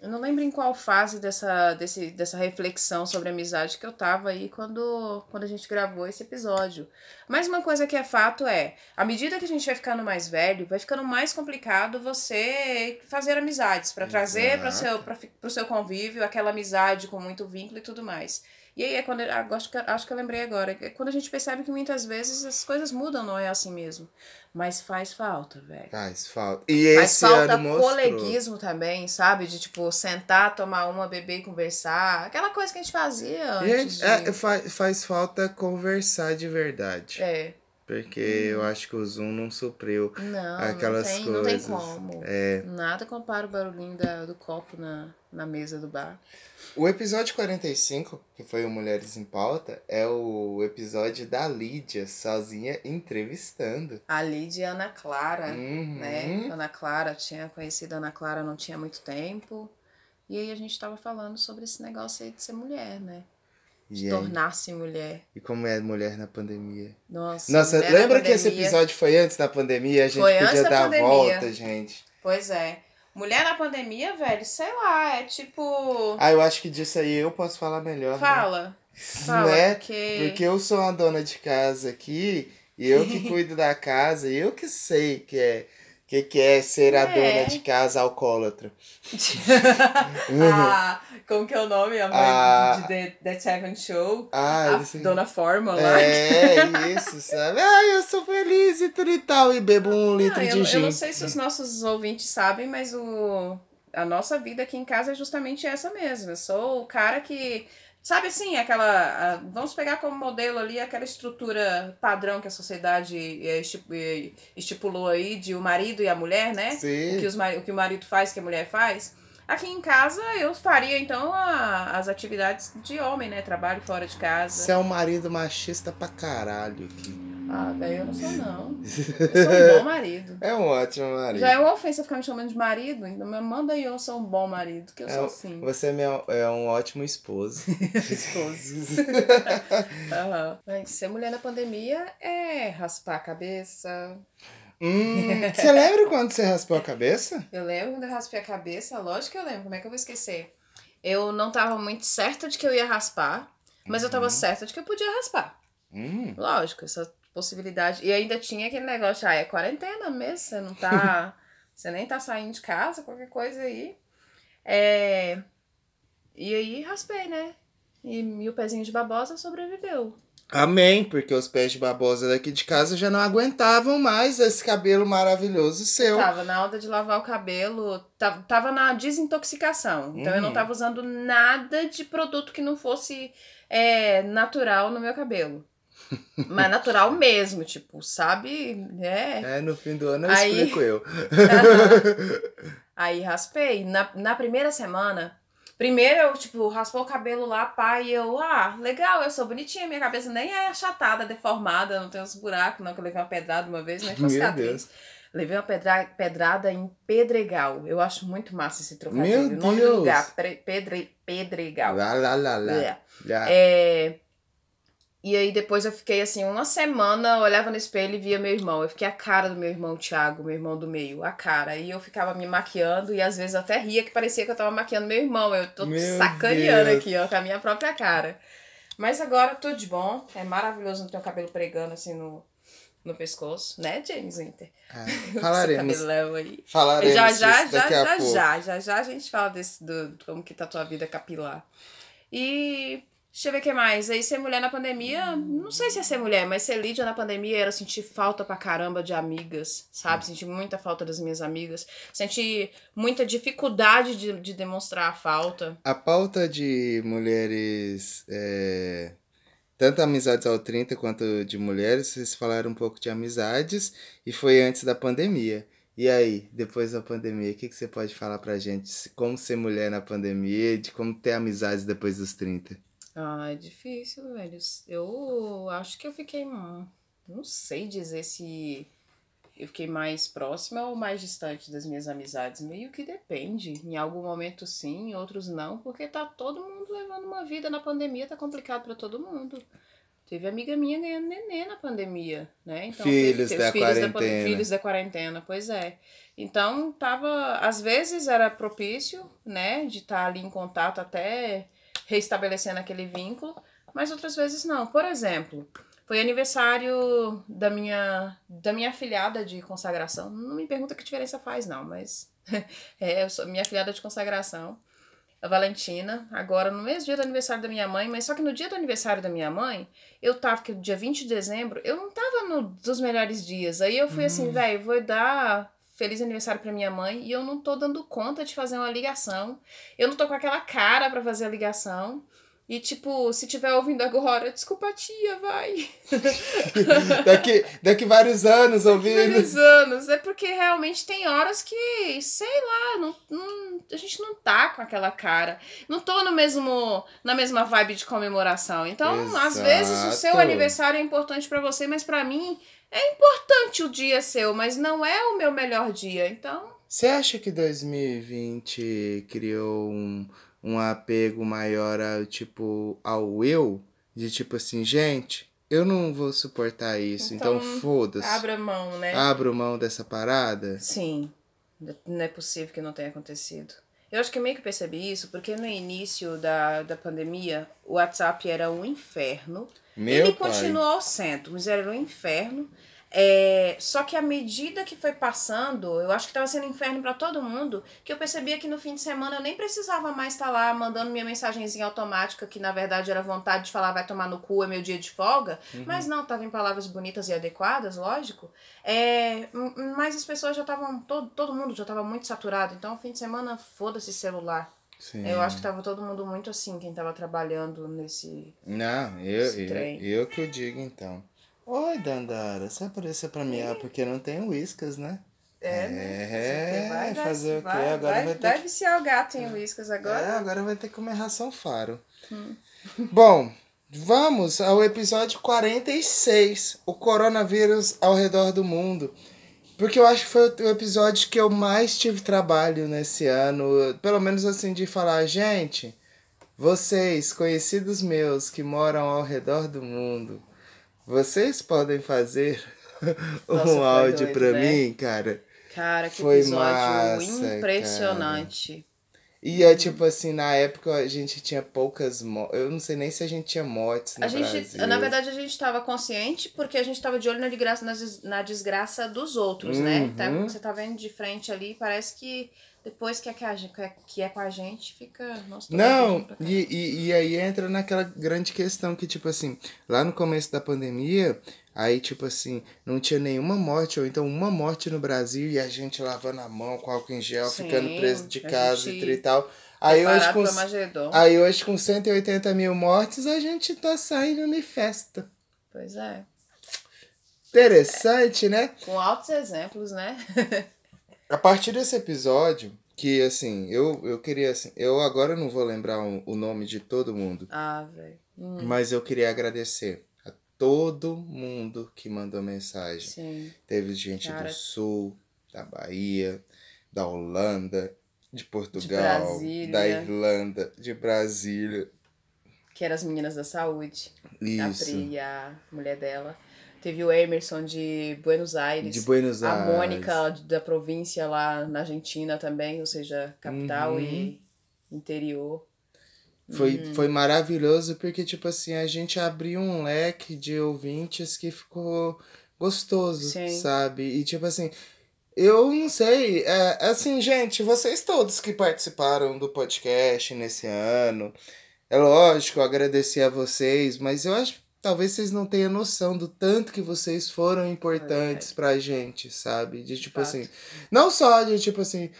Eu não lembro em qual fase dessa, desse, dessa reflexão sobre amizade que eu tava aí quando, quando a gente gravou esse episódio. Mas uma coisa que é fato é, à medida que a gente vai ficando mais velho, vai ficando mais complicado você fazer amizades, para trazer para seu, pra, fi- pro seu convívio aquela amizade com muito vínculo e tudo mais. E aí é quando acho que, acho que eu lembrei agora, é quando a gente percebe que muitas vezes as coisas mudam, não é assim mesmo. Mas faz falta, velho. Faz falta. E Faz esse falta ano mostrou. coleguismo também, sabe? De tipo, sentar, tomar uma, beber e conversar. Aquela coisa que a gente fazia antes. É, de... faz, faz falta conversar de verdade. É. Porque eu acho que o Zoom não supriu Não, aquelas não tem, não tem coisas. como. É. Nada compara o barulhinho da, do copo na, na mesa do bar. O episódio 45, que foi o Mulheres em Pauta, é o episódio da Lídia sozinha entrevistando. A Lídia e a Ana Clara, Uhum. né? Ana Clara, tinha conhecido a Ana Clara não tinha muito tempo. E aí a gente tava falando sobre esse negócio aí de ser mulher, né? De tornar-se mulher. e como é mulher na pandemia. Nossa, Nossa, lembra que esse episódio foi antes da pandemia? A gente Foi antes podia da dar a volta, gente. Pois é. Mulher na pandemia, velho, sei lá, é tipo. Ah, eu acho que disso aí eu posso falar melhor. né? Fala. Fala, né? porque. Porque eu sou uma dona de casa aqui, e eu que cuido da casa, e eu que sei que é O que, que é ser a É. dona de casa alcoólatra? ah, como que é o nome? A mãe Ah. de The, The Seven Show. Ah, a isso- Dona Forma lá. É, isso, sabe? Ah, eu sou feliz e tudo e tal. E bebo um litro Ah, de eu, eu gin. não sei se os nossos ouvintes sabem, mas o, a nossa vida aqui em casa é justamente essa mesmo. Eu sou o cara que. Sabe assim, aquela. a- vamos pegar como modelo ali aquela estrutura padrão que a sociedade eh, eh, estipulou aí de o marido e a mulher, né? O que, Sim. os, o que o marido faz, o que a mulher faz. Aqui em casa eu faria então a- as atividades de homem, né? Trabalho fora de casa. Você é um marido machista pra caralho aqui. Ah, velho, eu não sou não. Eu sou um bom marido. É um ótimo marido. Já é uma ofensa ficar me chamando de marido, então me manda aí eu sou um bom marido, que eu É sou assim. Você é, meu, é um ótimo esposo. Esposo. Mas ser mulher na pandemia é raspar a cabeça. Hum, você lembra quando você raspou a cabeça? Eu lembro quando eu raspei a cabeça, lógico que eu lembro, como é que eu vou esquecer? Eu não tava muito certa de que eu ia raspar, mas eu tava certa de que eu podia raspar. Hum, Lógico, essa possibilidade. E ainda tinha aquele negócio, ah, é quarentena mesmo, você não tá. você nem tá saindo de casa, qualquer coisa aí. É. E aí raspei, né? E, e o pezinho de babosa sobreviveu. Amém, porque os pés de babosa daqui de casa já não aguentavam mais esse cabelo maravilhoso seu. Tava na hora de lavar o cabelo, tava, tava na desintoxicação. Então eu não Uhum. tava usando nada de produto que não fosse é, natural no meu cabelo. Mas natural mesmo, tipo, sabe? É. É, no fim do ano eu Aí- explico eu. Aí raspei. Na, na primeira semana, primeiro eu, tipo, raspou o cabelo lá, pá, e eu, ah, legal, eu sou bonitinha, minha cabeça nem é achatada, deformada, não tem uns buracos, não, que eu levei uma pedrada uma vez, né? Meu cicatriz. Deus. Levei uma pedra, pedrada em Pedregal. Eu acho muito massa esse trocadilho. Meu o nome Deus. do lugar, Pedre, Pedregal. Lá, lá, lá, lá. É. lá. É, E aí depois eu fiquei assim, uma semana, olhava no espelho e via meu irmão. Eu fiquei a cara do meu irmão Thiago, meu irmão do meio, a cara. E eu ficava me maquiando e às vezes até ria que parecia que eu tava maquiando meu irmão. Eu tô Meu sacaneando Deus. aqui, ó, com a minha própria cara. Mas agora tudo de bom. É maravilhoso não ter o cabelo pregando assim no, no pescoço, né, James Winter? Esse falaremos. aí. Falaremos Já, já, já, já, pouco. já, já, já a gente fala desse, do como que tá a tua vida capilar. E deixa eu ver o que mais. Aí ser mulher na pandemia, não sei se é ser mulher, mas ser Lídia na pandemia era sentir falta pra caramba de amigas, sabe? Sentir muita falta das minhas amigas. Sentir muita dificuldade de, de demonstrar a falta. A pauta de mulheres, é, tanto amizades ao 30 quanto de mulheres, vocês falaram um pouco de amizades e foi antes da pandemia. E aí, depois da pandemia, o que, que você pode falar pra gente? Como ser mulher na pandemia, de como ter amizades depois dos 30? Ah, é difícil, velho. Eu acho que eu fiquei. hum, Não sei dizer se eu fiquei mais próxima ou mais distante das minhas amizades. Meio que depende. Em algum momento sim, em outros não, porque tá todo mundo levando uma vida na pandemia, tá complicado pra todo mundo. Teve amiga minha ganhando nenê na pandemia, né? Então, Filhos teve- da os filhos Da, quarentena. pan- filhos da quarentena, pois é. Então, tava. Às vezes era propício, né? De estar ali em contato até reestabelecendo aquele vínculo, mas outras vezes não. Por exemplo, foi aniversário da minha da minha afilhada de consagração. Não me pergunta que diferença faz, não, mas é, eu sou minha afilhada de consagração, a Valentina, agora no mesmo dia do aniversário da minha mãe, mas só que no dia do aniversário da minha mãe, eu tava, que dia 20 de dezembro, eu não tava no dos melhores dias. Aí eu fui assim, velho, vou dar feliz aniversário pra minha mãe e eu não tô dando conta de fazer uma ligação. Eu não tô com aquela cara pra fazer a ligação. E, tipo, se tiver ouvindo agora, desculpa, tia, vai. daqui, daqui vários anos ouvindo. Vários anos. É porque realmente tem horas que, sei lá, não, não- a gente não tá com aquela cara. Não tô no mesmo, na mesma vibe de comemoração. Então, às vezes, o seu Exato. aniversário é importante pra você, mas pra mim é importante o dia seu, mas não é o meu melhor dia. Então, Você acha que 2020 criou um, um apego maior ao, tipo, ao eu? De tipo assim, gente, eu não vou suportar isso, então, Então, foda-se. abra mão, né? Abro mão dessa parada? Sim, não é possível que não tenha acontecido. Eu acho que meio que percebi isso, porque no início da, da pandemia, o WhatsApp era um inferno. Meu Ele pai. continuou sendo, mas era um inferno. É, só que à medida que foi passando, eu acho que tava sendo inferno pra todo mundo, que eu percebia que no fim de semana eu nem precisava mais estar lá mandando minha mensagenzinha automática, que na verdade era vontade de falar vai tomar no cu, é meu dia de folga. Mas não, tava em palavras bonitas e adequadas, lógico. É, mas as pessoas já estavam, todo, todo mundo já tava muito saturado. Então, fim de semana, foda-se celular. Sim. Eu acho que tava todo mundo muito assim, quem tava trabalhando nesse. Não, eu, eu, trem. eu que eu digo então. Oi, Dandara, você apareceu pra mim, ah, porque não tem uíscas, né? É, né? É, fazer o quê? Vai, Agora vai, vai ter vai que- viciar o gato em uíscas agora. É, agora vai ter que comer ração faro. Bom, vamos ao episódio 46, o coronavírus ao redor do mundo. Porque eu acho que foi o episódio que eu mais tive trabalho nesse ano. Pelo menos assim, de falar, gente, vocês, conhecidos meus que moram ao redor do mundo, vocês podem fazer Nossa, um áudio doido, pra né? mim, cara? Cara, que Foi episódio massa, impressionante. E é tipo assim, na época a gente tinha poucas mortes. Eu não sei nem se a gente tinha mortes no A gente, Brasil. na verdade, a gente tava consciente porque a gente tava de olho na desgraça, na, des- na desgraça dos outros, né? Tá, Uhum. você tá vendo de frente ali, parece que depois que é, que, a que é- que é com a gente, fica. Nossa, Não, e, e, e aí entra naquela grande questão que, tipo assim, lá no começo da pandemia, aí, tipo assim, não tinha nenhuma morte, ou então uma morte no Brasil e a gente lavando a mão com álcool em gel, Sim, ficando preso de casa gente e tal. Aí hoje, com, aí hoje, com 180 mil mortes, a gente tá saindo em festa. Pois é. Interessante, né? Com altos exemplos, né? A partir desse episódio, que assim, eu, eu queria assim, eu agora não vou lembrar o, o nome de todo mundo, ah, velho. Hum, mas eu queria agradecer todo mundo que mandou mensagem. sim. Teve gente Cara. do Sul, da Bahia, da Holanda, de Portugal, Brasília. da Irlanda, de Brasília. Que eram as meninas da saúde. A Isso. Pri e a mulher dela. Teve o Emerson de Buenos Aires. De Buenos A Aires. Mônica da província lá na Argentina também, ou seja, capital Uhum. e interior. Foi, Uhum. foi maravilhoso porque, tipo assim, a gente abriu um leque de ouvintes que ficou gostoso, Sim. sabe? E, tipo assim, eu não sei, é, assim, gente, vocês todos que participaram do podcast nesse ano, é lógico, eu agradecer a vocês, mas eu acho que talvez vocês não tenham noção do tanto que vocês foram importantes pra gente, sabe? De, tipo fato. assim, não só de, tipo assim,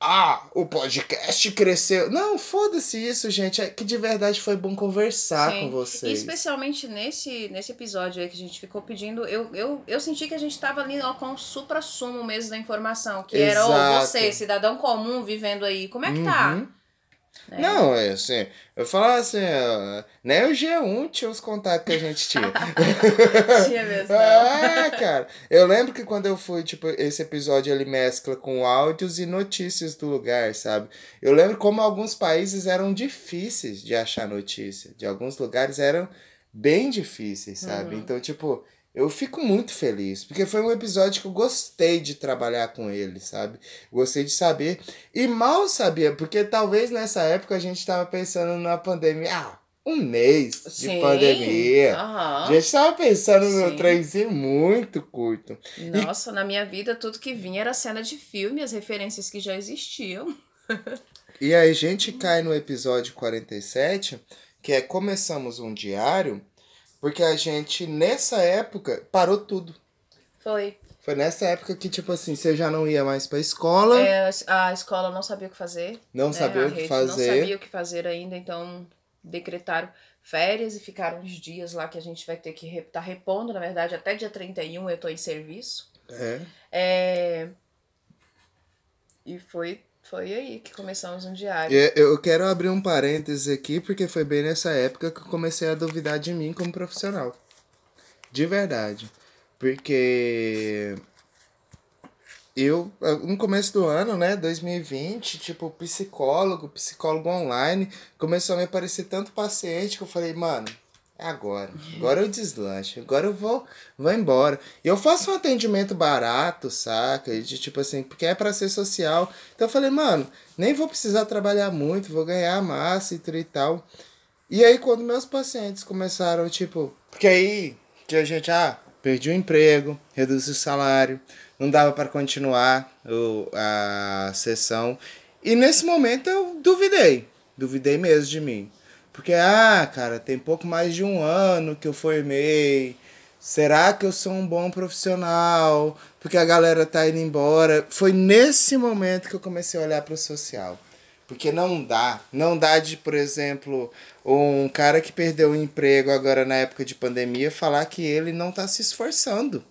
ah, o podcast cresceu. Não, foda-se isso, gente. É que de verdade foi bom conversar Sim. com E vocês. especialmente nesse, nesse episódio aí que a gente ficou pedindo, eu, eu, eu senti que a gente tava ali ó, com o supra-sumo mesmo da informação. Que era, ô, Exato. você, cidadão comum, vivendo aí, como é que tá? Uhum. Não, é assim, eu falava assim, nem o G1 tinha os contatos que a gente tinha. Tinha mesmo. É, cara. Eu lembro que quando eu fui, tipo, esse episódio ele mescla com áudios e notícias do lugar, sabe? Eu lembro como alguns países eram difíceis de achar notícia. De alguns lugares eram bem difíceis, sabe? Uhum. Então, tipo, eu fico muito feliz. Porque foi um episódio que eu gostei de trabalhar com ele, sabe? Gostei de saber. E mal sabia, porque talvez nessa época a gente tava pensando na pandemia. Ah, um mês de Sim. pandemia. Aham. A gente tava pensando no Sim. trenzinho muito curto. Nossa, na minha vida tudo que vinha era cena de filme, as referências que já existiam. E aí a gente cai no episódio 47, que é Começamos um Diário, porque a gente, nessa época, parou tudo. Foi. Foi nessa época que, tipo assim, você já não ia mais pra escola, É, a escola não sabia o que fazer. não né? sabia a o que fazer. Não sabia o que fazer ainda, então decretaram férias e ficaram uns dias lá que a gente vai ter que estar tá repondo. Na verdade, até dia 31 eu tô em serviço. É. É... E foi, foi aí que começamos um diário. Eu quero abrir um parênteses aqui, porque foi bem nessa época que eu comecei a duvidar de mim como profissional. De verdade. Porque eu, no começo do ano, né, 2020, tipo, psicólogo, psicólogo online, começou a me aparecer tanto paciente que eu falei, mano, é agora. Agora eu deslancho. Agora eu vou, vou embora. E eu faço um atendimento barato, saca? De tipo assim, porque é pra ser social. Então eu falei, mano, nem vou precisar trabalhar muito, vou ganhar massa e tal. E aí quando meus pacientes começaram, tipo, porque aí que a gente, ah, perdi o emprego, reduzi o salário, não dava para continuar o, a sessão. E nesse momento eu duvidei, duvidei mesmo de mim. Porque, ah, cara, tem pouco mais de um ano que eu formei. Será que eu sou um bom profissional? Porque a galera tá indo embora. Foi nesse momento que eu comecei a olhar para o social. Porque não dá. Não dá de, por exemplo, um cara que perdeu o emprego agora na época de pandemia falar que ele não tá se esforçando.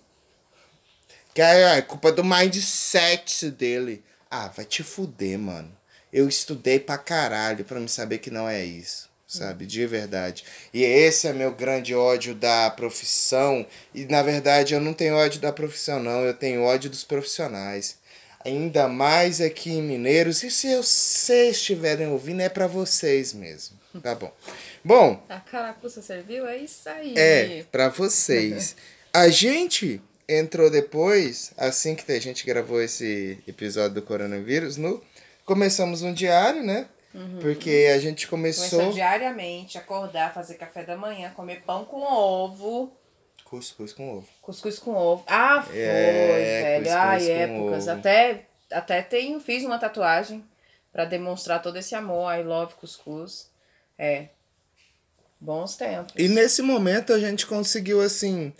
Que é, é culpa do mindset dele. Ah, vai te fuder, mano. Eu estudei pra caralho pra me saber que não é isso. Sabe? De verdade. E esse é meu grande ódio da profissão. E na verdade eu não tenho ódio da profissão, não. Eu tenho ódio dos profissionais ainda mais aqui em Mineiros. E se vocês estiverem ouvindo, é para vocês mesmo. Tá bom. Bom. A carapuça serviu? É isso aí. É, para vocês. A gente entrou depois, assim que a gente gravou esse episódio do coronavírus, no começamos um diário, né? Uhum. Porque a gente começou. Começou diariamente, acordar, fazer café da manhã, comer pão com ovo. Cuscuz com ovo. Cuscuz com ovo. Ah, foi, é, velho. Ai, épocas. Até, até tenho, fiz uma tatuagem para demonstrar todo esse amor. I love cuscuz. É. Bons tempos. E nesse momento a gente conseguiu, assim,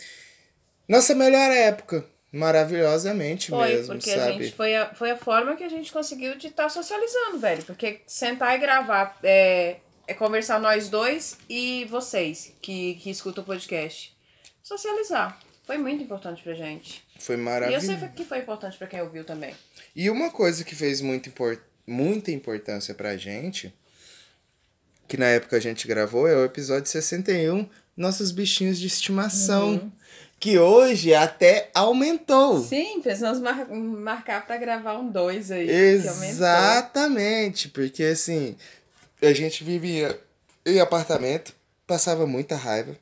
nossa melhor época. Maravilhosamente foi, mesmo, porque sabe? A gente, foi, a, foi a forma que a gente conseguiu de estar tá socializando, velho. Porque sentar e gravar é, é conversar nós dois e vocês que, que escutam o podcast socializar. Foi muito importante pra gente. Foi maravilhoso. E eu sei que foi importante para quem ouviu também. E uma coisa que fez muito import muita importância pra gente, que na época a gente gravou, é o episódio 61, Nossos Bichinhos de Estimação. Uhum. Que hoje até aumentou. Sim, precisamos mar marcar para gravar um dois aí. Exatamente, porque assim, a gente vivia em apartamento, passava muita raiva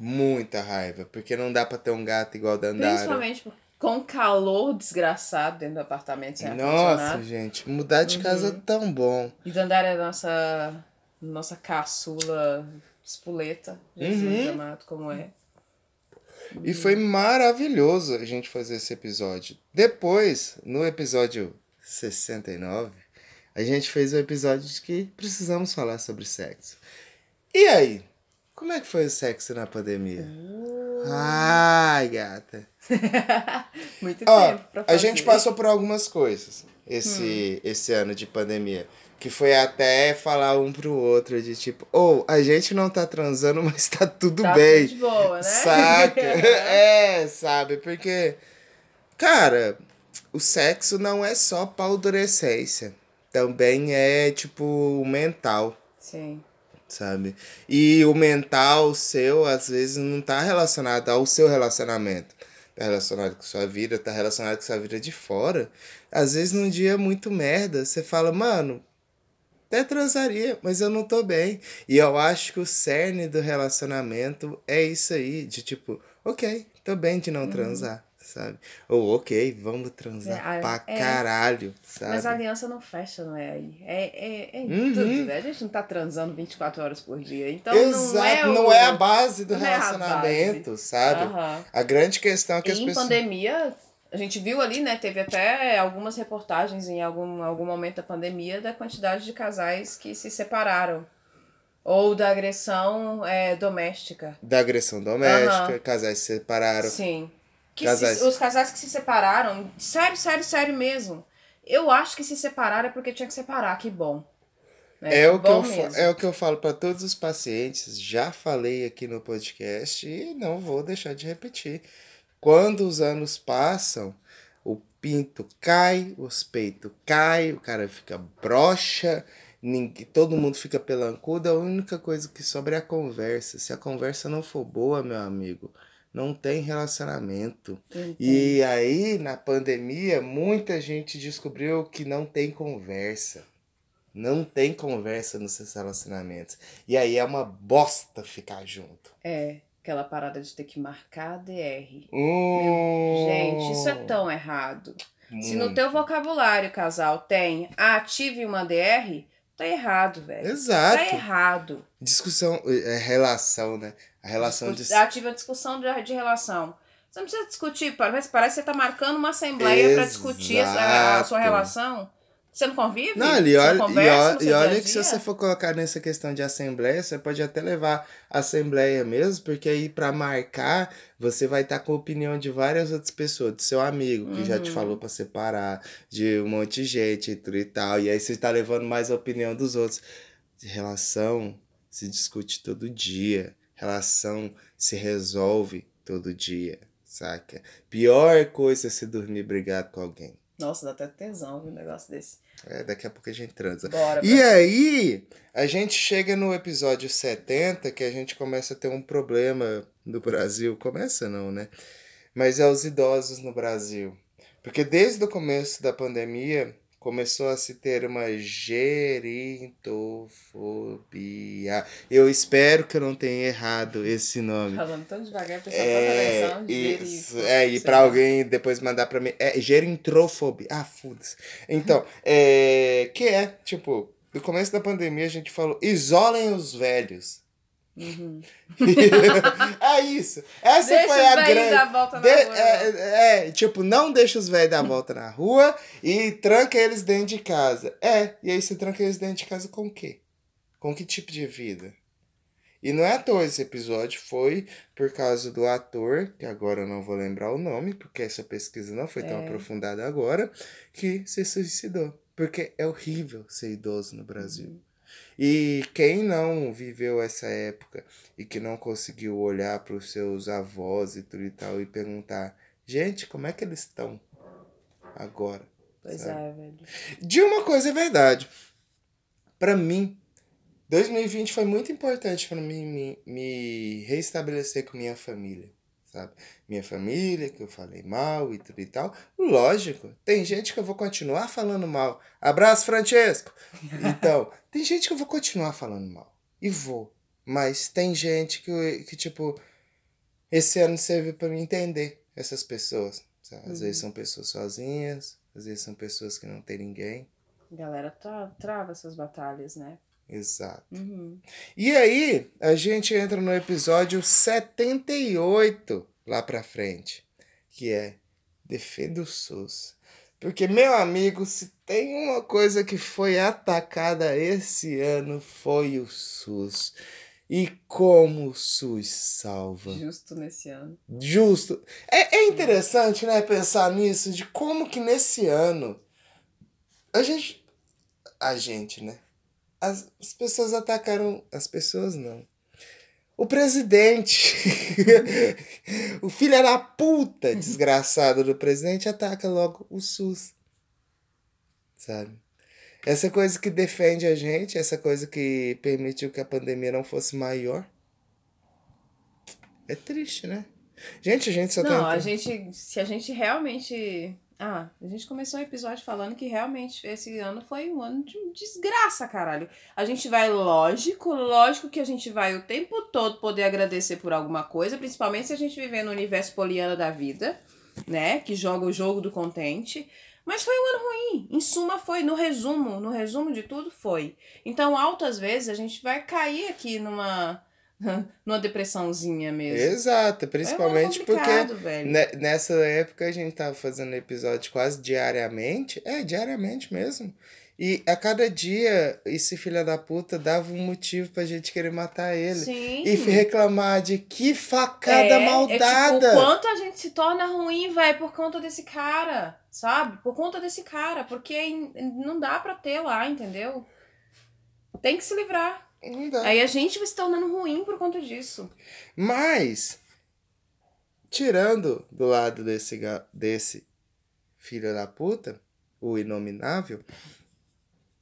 muita raiva, porque não dá pra ter um gato igual da Andara. Principalmente com calor desgraçado dentro do apartamento sem Nossa, gente, mudar de casa é tão bom. E Dandara é nossa, nossa caçula espoleta, Jesus uhum. amado, como é. E foi maravilhoso a gente fazer esse episódio. Depois, no episódio 69, a gente fez o episódio de que precisamos falar sobre sexo. E aí? Como é que foi o sexo na pandemia? Uh. Ai, gata. Muito Ó, tempo pra fazer. A gente passou por algumas coisas esse, hum. esse ano de pandemia. Que foi até falar um pro outro de tipo, ou oh, a gente não tá transando, mas tá tudo tá bem. Tudo boa, né? Saca? é, sabe? Porque, cara, o sexo não é só paldurecência. Também é, tipo, mental. Sim sabe? E o mental seu, às vezes, não tá relacionado ao seu relacionamento. Tá relacionado com sua vida, tá relacionado com sua vida de fora. Às vezes, num dia muito merda, você fala, mano, até transaria, mas eu não tô bem. E eu acho que o cerne do relacionamento é isso aí, de tipo, ok, tô bem de não uhum. transar sabe? Ou, ok, vamos transar é, pra é, caralho, sabe? Mas a aliança não fecha, não é aí. É, é, é uhum. tudo, né? A gente não tá transando 24 horas por dia. Então Exato, não é, o, não é a base do relacionamento, base. sabe? Uhum. A grande questão é que e as em pessoas. pandemia, a gente viu ali, né? Teve até algumas reportagens em algum, algum momento da pandemia da quantidade de casais que se separaram. Ou da agressão é, doméstica. Da agressão doméstica, uhum. casais se separaram. Sim. Que casais. Se, os casais que se separaram, sério, sério, sério mesmo. Eu acho que se separaram é porque tinha que separar, que bom. É, é, o, que eu, é o que eu falo para todos os pacientes, já falei aqui no podcast e não vou deixar de repetir. Quando os anos passam, o pinto cai, os peitos caem, o cara fica broxa, ninguém, todo mundo fica pelancudo, a única coisa que sobra é a conversa. Se a conversa não for boa, meu amigo, não tem relacionamento. Entendi. E aí, na pandemia, muita gente descobriu que não tem conversa. Não tem conversa nos seus relacionamentos. E aí é uma bosta ficar junto. É, aquela parada de ter que marcar a DR. Hum, gente, isso é tão errado. Muito. Se no teu vocabulário, casal, tem ative uma DR, Tá errado, velho. Exato. Tá errado. Discussão, é, relação, né? A relação de. Ativa discussão de, de relação. Você não precisa discutir, parece, parece que você tá marcando uma assembleia pra discutir a, a sua relação. Você não convive? Não, ali, Você olha, e, conversa olha, e olha dia a que se você for colocar nessa questão de assembleia, você pode até levar assembleia mesmo, porque aí pra marcar, você vai estar com a opinião de várias outras pessoas, do seu amigo, que já te Uhum. falou pra separar, de um monte de gente e tudo e tal, e aí você tá levando mais a opinião dos outros. Relação se discute todo dia, relação se resolve todo dia, saca? Pior coisa é se dormir brigado com alguém. Nossa, dá até tesão ver um negócio desse. É, daqui a pouco a gente transa. Bora. E aí, a gente chega no episódio 70 que a gente começa a ter um problema no Brasil. Começa não, né? Mas é os idosos no Brasil. Porque desde o começo da pandemia começou a se ter uma gerintofobia. Eu espero que eu não tenha errado esse nome. Falando tão devagar, a pessoa É, isso, é, e lá. alguém depois mandar pra mim, é gerintrofobia. Ah, foda-se. Então, é, que é, tipo, no começo da pandemia a gente falou, isolem os velhos. Uhum. é isso. Essa Deixa foi os a grande... dar volta na De- rua. é, é, tipo, não deixa os velhos dar a volta na rua e tranca eles dentro de casa. É, e aí você tranca eles dentro de casa com o quê? Com que tipo de vida? E não é à toa esse episódio, foi por causa do ator, que agora eu não vou lembrar o nome, porque essa pesquisa não foi tão É. aprofundada agora, que se suicidou. Porque é horrível ser idoso no Brasil. Uhum. E quem não viveu essa época e que não conseguiu olhar para os seus avós e tudo e tal e perguntar, gente, como é que eles estão agora? Pois sabe? é, velho. De uma coisa é verdade. Pra mim, 2020 foi muito importante pra mim me, me reestabelecer com minha família, sabe? Minha família, que eu falei mal e tudo e tal. Lógico, tem gente que eu vou continuar falando mal. Abraço, Francesco! Então, tem gente que eu vou continuar falando mal. E vou. Mas tem gente que, que tipo, esse ano serviu pra me entender essas pessoas. sabe? Às vezes são pessoas sozinhas, às vezes são pessoas que não tem ninguém. A galera tra trava essas batalhas, né? Exato. Uhum. E aí, a gente entra no episódio 78 lá pra frente, que é Defenda o SUS. Porque, meu amigo, se tem uma coisa que foi atacada esse ano, foi o SUS. E como o SUS salva. Justo nesse ano. Justo. É, é interessante, né, pensar nisso, de como que nesse ano a gente. A gente, né? As, as pessoas atacaram. As pessoas não. O presidente. o filho da puta desgraçado do presidente ataca logo o SUS. Sabe? Essa coisa que defende a gente, essa coisa que permitiu que a pandemia não fosse maior. É triste, né? Gente, a gente só Não, tá. a gente. Se a gente realmente. Ah, a gente começou o episódio falando que realmente esse ano foi um ano de desgraça, caralho. A gente vai, lógico, lógico que a gente vai o tempo todo poder agradecer por alguma coisa, principalmente se a gente viver no universo poliana da vida, né? Que joga o jogo do contente. Mas foi um ano ruim. Em suma, foi. No resumo, no resumo de tudo, foi. Então, altas vezes, a gente vai cair aqui numa. numa depressãozinha mesmo. Exato, principalmente é porque velho. ne- nessa época a gente tava fazendo episódio quase diariamente. É, diariamente mesmo. E a cada dia esse filho da puta dava um motivo pra gente querer matar ele. Sim. E reclamar de que facada É, maldada. É tipo, o quanto a gente se torna ruim, velho, por conta desse cara, sabe? Por conta desse cara, porque não dá pra ter lá, entendeu? Tem que se livrar. Não dá. Aí a gente vai se tornando ruim por conta disso. Mas, tirando do lado desse, desse filho da puta, o inominável,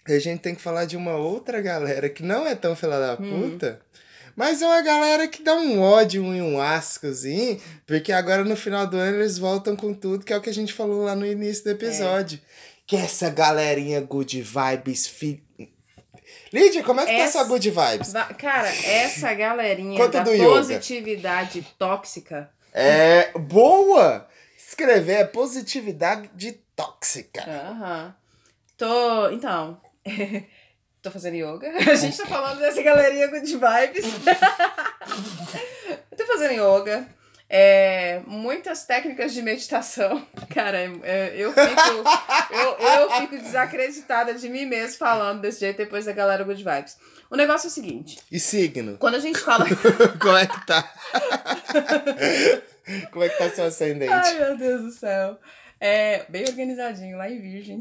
a gente tem que falar de uma outra galera que não é tão filha da Hum. puta, mas é uma galera que dá um ódio e um ascozinho, porque agora no final do ano eles voltam com tudo, que é o que a gente falou lá no início do episódio. Que é essa galerinha good vibes, fi... Lídia, como é que tá Essa- essa good vibes? Cara, essa galerinha Conta da do yoga. positividade tóxica. É boa! Escrever é positividade tóxica. Aham. Tô. Então. tô fazendo yoga. A gente tá falando dessa galeria good vibes. tô fazendo yoga. É, muitas técnicas de meditação. Cara, é, eu, fico, eu, eu fico desacreditada de mim mesmo falando desse jeito depois da galera good vibes. O negócio é o seguinte. E signo? Quando a gente fala. Como é que tá? Como é que tá seu ascendente? Ai, meu Deus do céu. É bem organizadinho lá em Virgem.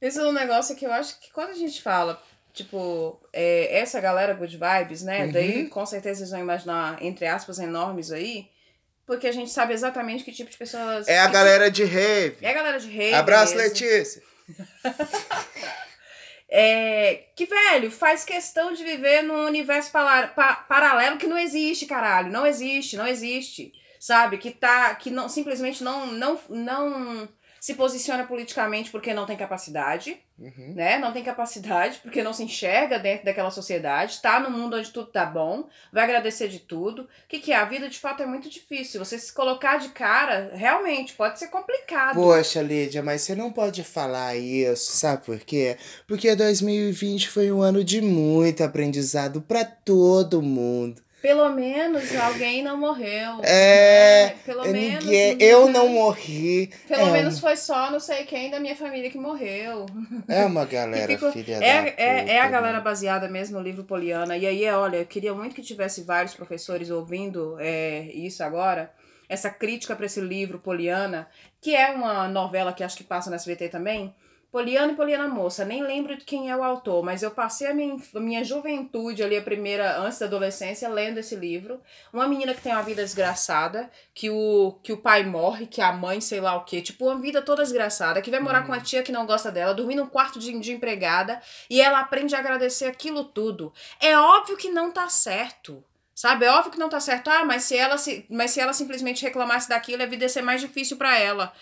Esse é um negócio que eu acho que quando a gente fala, tipo, é, essa galera good vibes, né? Uhum. Daí com certeza vocês vão imaginar, entre aspas, enormes aí. Porque a gente sabe exatamente que tipo de pessoas. É a galera de rave. É a galera de rei. Abraço, mesmo. Letícia. É, que, velho, faz questão de viver num universo pa- paralelo que não existe, caralho. Não existe, não existe. Sabe? Que tá. Que não, simplesmente não, não, não se posiciona politicamente porque não tem capacidade. Uhum. Né? Não tem capacidade porque não se enxerga dentro daquela sociedade. Tá no mundo onde tudo tá bom. Vai agradecer de tudo. O que, que é? A vida de fato é muito difícil. Você se colocar de cara, realmente, pode ser complicado. Poxa, Lídia, mas você não pode falar isso, sabe por quê? Porque 2020 foi um ano de muito aprendizado pra todo mundo. Pelo menos alguém não morreu. É, né? Pelo Ninguém, menos. eu né? não morri. Pelo é, menos foi só não sei quem da minha família que morreu. É uma galera filha da é, é, é a puta, galera né? baseada mesmo no livro Poliana. E aí, olha, eu queria muito que tivesse vários professores ouvindo é, isso agora. Essa crítica para esse livro Poliana, que é uma novela que acho que passa na SBT também. Poliana e Poliana Moça, nem lembro de quem é o autor, mas eu passei a minha, a minha juventude ali, a primeira, antes da adolescência, lendo esse livro. Uma menina que tem uma vida desgraçada, que o, que o pai morre, que a mãe, sei lá o quê, tipo, uma vida toda desgraçada, que vai morar com a tia que não gosta dela, dormir num quarto de, de empregada, e ela aprende a agradecer aquilo tudo. É óbvio que não tá certo. Sabe, é óbvio que não tá certo. Ah, mas se ela, se, mas se ela simplesmente reclamasse daquilo, a vida ia ser mais difícil pra ela.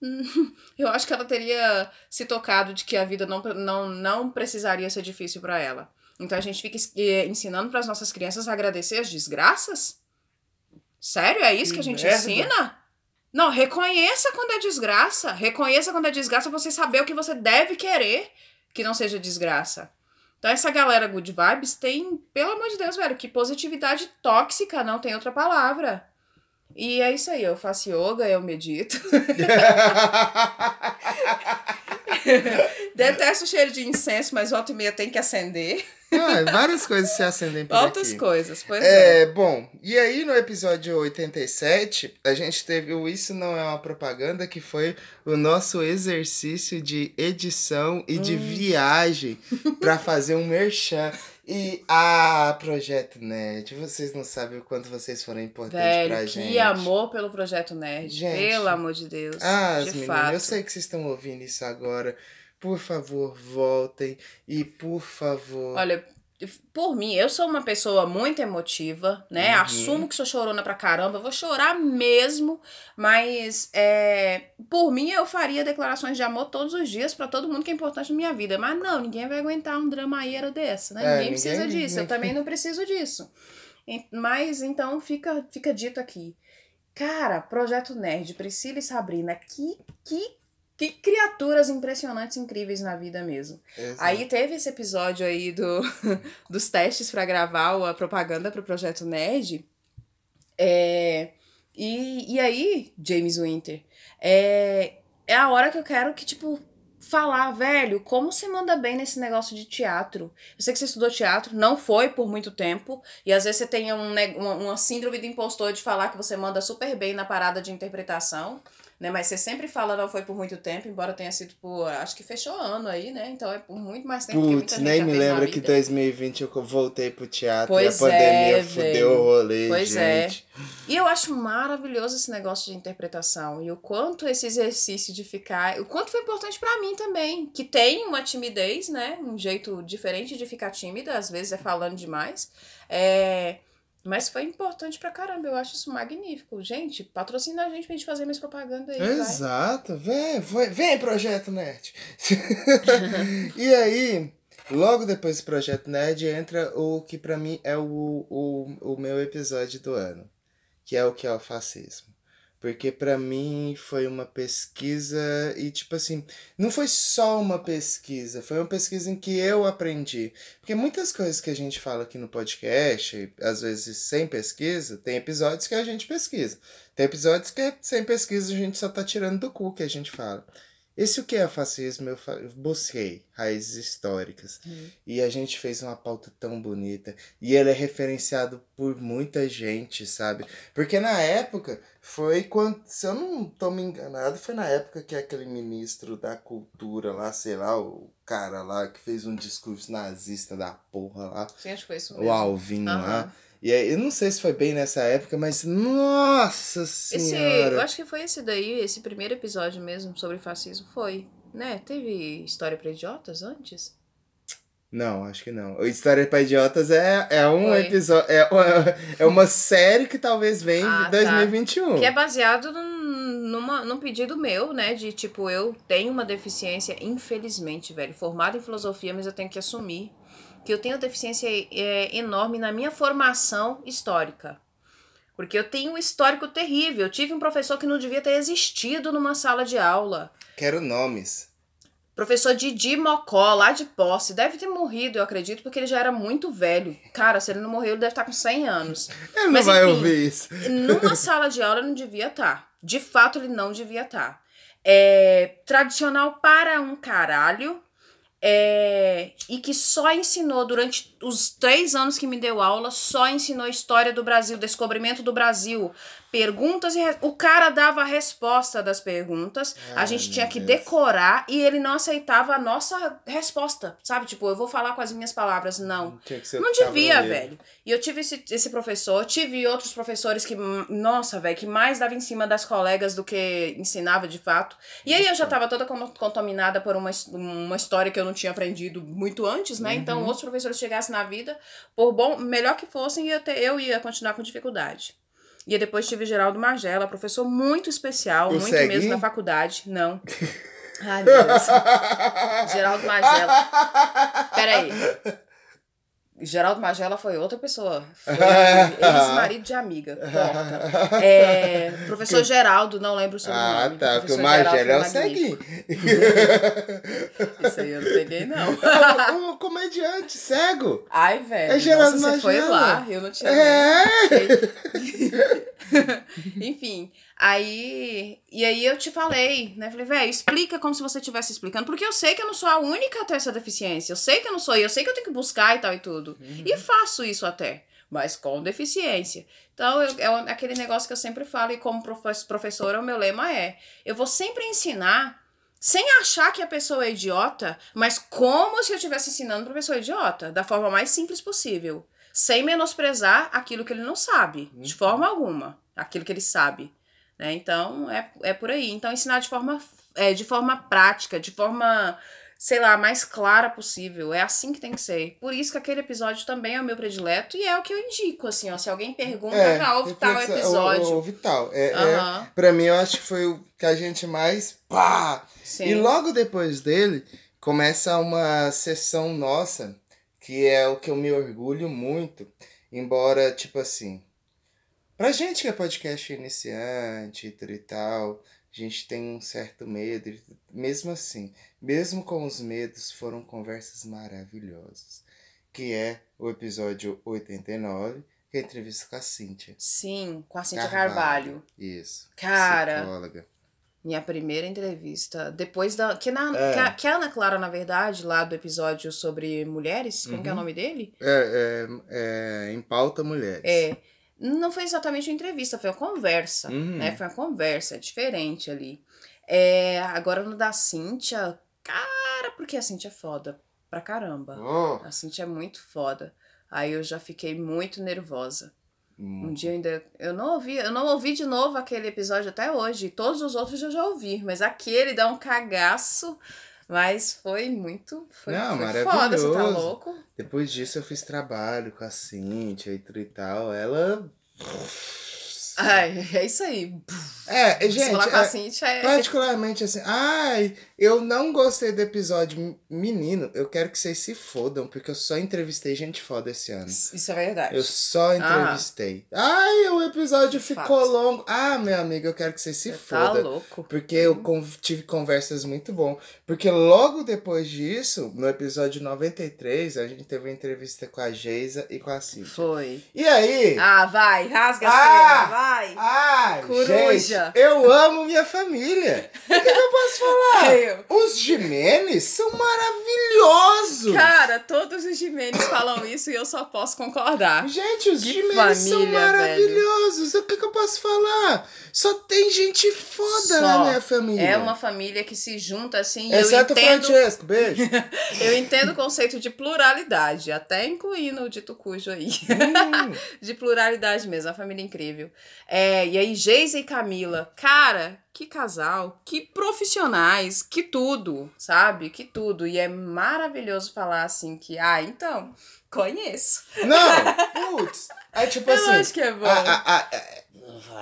Eu acho que ela teria se tocado de que a vida não, não, não precisaria ser difícil pra ela. Então a gente fica eh, ensinando pras nossas crianças a agradecer as desgraças? Sério? É isso que, Que a gente merda. ensina? Não, reconheça quando é desgraça. Reconheça quando é desgraça você saber o que você deve querer que não seja desgraça. Então essa galera good vibes tem, pelo amor de Deus, velho, que positividade tóxica, não tem outra palavra. E é isso aí, eu faço yoga, eu medito. Detesto o cheiro de incenso, mas volta e meia tem que acender. Ah, várias coisas se acendem por Altas aqui. coisas, pois é. É, bom, e aí no episódio 87, a gente teve o Isso Não É Uma Propaganda, que foi o nosso exercício de edição e Hum. de viagem pra fazer um merchan. E, ah, Projeto Nerd, vocês não sabem o quanto vocês foram importantes pra Velho, gente. que amor pelo Projeto Nerd. Gente. Pelo amor de Deus. Ah, de meninas, fato. eu sei que vocês estão ouvindo isso agora. Por favor, voltem. E por favor. Olha, por mim, eu sou uma pessoa muito emotiva, né? Uhum. Assumo que sou chorona pra caramba, vou chorar mesmo, mas é, por mim eu faria declarações de amor todos os dias pra todo mundo que é importante na minha vida. Mas não, ninguém vai aguentar um dramaeiro desse, né? É, ninguém precisa ninguém- disso, eu também não preciso disso. Mas então fica, fica dito aqui. Cara, Projeto Nerd, Priscila e Sabrina, que, que, que criaturas impressionantes, incríveis na vida mesmo. Exato. Aí teve esse episódio aí do, dos testes pra gravar a propaganda pro Projeto Nerd. É, e, e aí, James Winter, é, é a hora que eu quero que, tipo, falar, velho, como você manda bem nesse negócio de teatro? Eu sei que você estudou teatro, não foi por muito tempo, e às vezes você tem um, uma, uma síndrome do impostor de falar que você manda super bem na parada de interpretação, né? Mas você sempre fala não foi por muito tempo, embora tenha sido por, acho que fechou ano aí, né? Então é por muito mais tempo que Putz, gente nem me lembra que vida. 2020 eu voltei pro teatro Pois e a pandemia é, fudeu o rolê, Pois é. gente. E eu acho maravilhoso esse negócio de interpretação. E o quanto esse exercício de ficar. O quanto foi importante pra mim também. Que tem uma timidez, né? Um jeito diferente de ficar tímida, às vezes é falando demais. É. Mas foi importante pra caramba, eu acho isso magnífico. Gente, patrocina a gente pra gente fazer mais propaganda aí. Exato, vem, vem Projeto Nerd. e aí, logo depois do Projeto Nerd, entra o que pra mim é o, o, o meu episódio do ano, que é o que é o fascismo. Porque pra mim foi uma pesquisa e tipo assim, não foi só uma pesquisa, foi uma pesquisa em que eu aprendi. Porque muitas coisas que a gente fala aqui no podcast, às vezes sem pesquisa, tem episódios que a gente pesquisa. Tem episódios que sem pesquisa a gente só tá tirando do cu que a gente fala. Esse o que é fascismo? Eu eu busquei raízes históricas. E a gente fez uma pauta tão bonita. E ele é referenciado por muita gente, sabe? Porque na época, foi quando, se eu não tô me enganado, foi na época que aquele ministro da cultura lá, sei lá, o cara lá que fez um discurso nazista da porra lá, Sim, acho que foi isso o mesmo. Alvin Aham. lá. E aí, eu não sei se foi bem nessa época, mas nossa Esse, senhora. eu acho que foi esse daí, esse primeiro episódio mesmo sobre fascismo. Foi, né? Teve história pra idiotas antes? Não, acho que não. História para Idiotas é, é um episódio. É, uma- é uma série que talvez venha Ah, em tá. 2021. Que é baseado num, numa, num pedido meu, né? De tipo, eu tenho uma deficiência, infelizmente, velho. Formada em filosofia, mas eu tenho que assumir que eu tenho deficiência é, enorme na minha formação histórica. Porque eu tenho um histórico terrível. Eu tive um professor que não devia ter existido numa sala de aula. Quero nomes. Professor Didi Mocó, lá de posse, deve ter morrido, eu acredito, porque ele já era muito velho. Cara, se ele não morreu, ele deve estar com 100 anos. Ele não Mas, vai enfim, ouvir isso. Numa sala de aula ele não devia estar. De fato, ele não devia estar. É tradicional para um caralho. É, e que só ensinou durante os três anos que me deu aula, só ensinou história do Brasil, descobrimento do Brasil, perguntas e o cara dava a resposta das perguntas, a gente tinha que Deus. decorar e ele não aceitava a nossa resposta, sabe? Tipo, eu vou falar com as minhas palavras, não. Não devia, velho. E eu tive esse, esse professor, tive outros professores que, nossa, velho, que mais dava em cima das colegas do que ensinava de fato. E aí eu já tava toda con- contaminada por uma, uma história que eu não tinha aprendido muito antes, né? Então, outros professores chegassem na vida, por bom, melhor que fossem, ia ter, eu ia continuar com dificuldade. E depois tive Geraldo Magela, professor muito especial, muito mesmo na faculdade. Não. Ai, meu Deus. Geraldo Magela. Peraí. Geraldo Magela foi outra pessoa. Foi ex-marido de amiga. Corta. É, professor Geraldo, não lembro o sobrenome. Ah, tá. Porque o Magela é o foi magnífico. ceguinho. Isso aí eu não peguei, não. o comediante cego. Ai, velho. É Geraldo nossa, você foi Magela. lá. Eu não tinha É. Enfim, aí. E aí eu te falei, né? Falei, velho, explica como se você estivesse explicando. Porque eu sei que eu não sou a única a ter essa deficiência. Eu sei que eu não sou, e eu sei que eu tenho que buscar e tal e tudo. E faço isso até. Mas com deficiência. Então, eu- é aquele negócio que eu sempre falo, e como profe- professora, o meu lema é: eu vou sempre ensinar sem achar que a pessoa é idiota, mas como se eu estivesse ensinando pra pessoa idiota, da forma mais simples possível. Sem menosprezar aquilo que ele não sabe, de forma alguma. Aquilo que ele sabe. Né? Então, é, é por aí. Então, ensinar de forma, é, de forma prática, de forma, sei lá, mais clara possível. É assim que tem que ser. Por isso que aquele episódio também é o meu predileto e é o que eu indico, assim, ó. Se alguém pergunta, ah, ouve tal reflexão- episódio. O, o Vital. É, é, Aham, pra mim, eu acho que foi o que a gente mais. Pá! sim. E logo depois dele, começa uma sessão nossa, que é o que eu me orgulho muito, embora, tipo assim, pra gente que é podcast iniciante e tudo e tal, a gente tem um certo medo, mesmo assim, mesmo com os medos, foram conversas maravilhosas, que é o episódio 89, que é a entrevista com a Cíntia. Sim, com a Cintia Carvalho. Carvalho. Isso. Cara, Psicóloga. minha primeira entrevista, depois da. Que, na, É. que, a, que a Ana Clara, na verdade, lá do episódio sobre mulheres, como que é o Uhum. nome dele? É, é, é, em pauta mulheres. É. Não foi exatamente uma entrevista, foi uma conversa. Uhum. Né? Foi uma conversa, é diferente ali. É, agora no da Cíntia, cara, porque a Cíntia é foda pra caramba. Oh, A Cíntia é muito foda. Aí eu já fiquei muito nervosa. Um hum. dia eu ainda. Eu não ouvi, eu não ouvi de novo aquele episódio até hoje. Todos os outros eu já ouvi, mas aquele dá um cagaço. Mas foi muito. Foi, Não, foi foda, você tá maravilhoso. louco? Depois disso eu fiz trabalho com a Cíntia e tal. Ela. Ai, é isso aí. É, gente, falar com a é, Cíntia é. particularmente assim, ai, Eu não gostei do episódio. Menino, eu quero que vocês se fodam, porque eu só entrevistei gente foda esse ano. Isso é verdade. Eu só entrevistei. Ai, o episódio ficou longo. Ah, meu amigo, eu quero que você se tá foda. louco. Porque eu con- tive conversas muito bom. Porque logo depois disso, no episódio 93, a gente teve uma entrevista com a Geisa e com a Cíntia. Foi. E aí? Ah, vai, rasga a Ah! cena, vai. Ai, Coruja. gente, eu amo minha família. O que, que eu posso falar? Eu. Os Jimenez são maravilhosos. Cara, todos os Jimenez falam isso e eu só posso concordar. Gente, os Que Jimenez são maravilhosos. O que, que eu posso falar? Só tem gente foda Só. na minha família. É uma família que se junta assim. e eu Exceto o entendo, Francesco, beijo. eu entendo o conceito de pluralidade, até incluindo o dito cujo aí. Hum. de pluralidade mesmo, a família incrível. É, e aí, Geisa e Camila, cara, que casal, que profissionais, que tudo, sabe? Que tudo. E é maravilhoso falar assim que, ah, então, conheço. Não, putz. É tipo Eu assim. acho que é bom. a- a- a-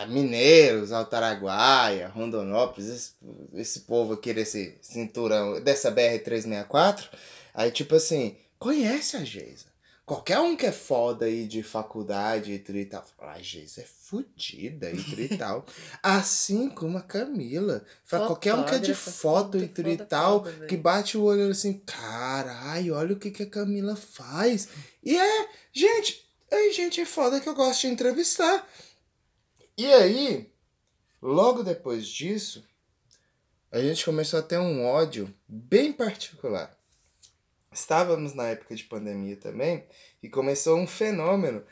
a- Mineiros, Altaraguaia, Rondonópolis, esse, esse povo aqui desse cinturão, dessa BR-364, aí tipo assim, conhece a Geisa. Qualquer um que é foda aí de faculdade e e tal, fala, a Geisa é fodida e e tal. Assim como a Camila. Fala, qualquer um que é de foto e e tal, foda, que bate o olho assim, caralho, olha o que, que a Camila faz. E é, gente, é gente foda que eu gosto de entrevistar. E aí, logo depois disso, a gente começou a ter um ódio bem particular. Estávamos na época de pandemia também e começou um fenômeno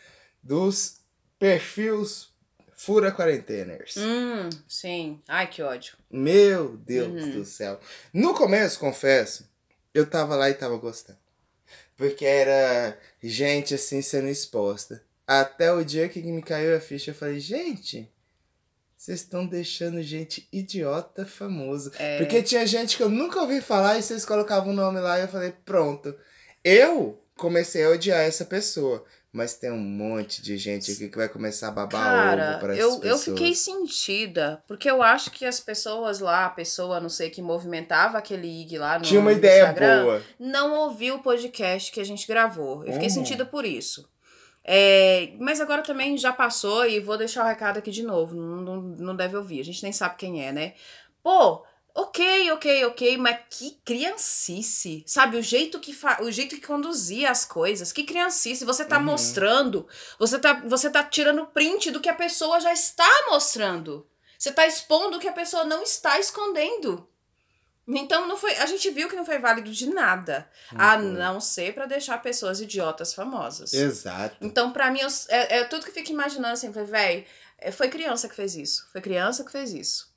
dos perfis fura quarenteners. Hum, sim. Ai, que ódio. Meu Deus Uhum. do céu. No começo, confesso, eu tava lá e tava gostando. Porque era gente assim sendo exposta. Até o dia que me caiu a ficha, eu falei, gente, vocês estão deixando gente idiota famoso. É. Porque tinha gente que eu nunca ouvi falar e vocês colocavam o nome lá e eu falei, pronto. Eu comecei a odiar essa pessoa. Mas tem um monte de gente aqui que vai começar a babar Cara, ovo pra eu, eu pessoas. fiquei sentida, porque eu acho que as pessoas lá, a pessoa, não sei, que movimentava aquele IG lá no Tinha uma ideia Instagram, boa. não ouviu o podcast que a gente gravou. Eu fiquei Uhum. sentida por isso. É, mas agora também já passou e vou deixar o recado aqui de novo. Não, não, não deve ouvir, a gente nem sabe quem é, né? Pô, ok, ok, ok, mas que criancice. Sabe, o jeito que fa o jeito que conduzia as coisas, que criancice. Você tá Uhum. mostrando, você tá, você tá tirando print do que a pessoa já está mostrando. Você tá expondo o que a pessoa não está escondendo. Então não foi, a gente viu que não foi válido de nada, a foi. não ser pra deixar pessoas idiotas famosas. Exato. Então, pra mim, eu- é, é tudo que eu fico imaginando assim, falei, véi, é, foi criança que fez isso. Foi criança que fez isso.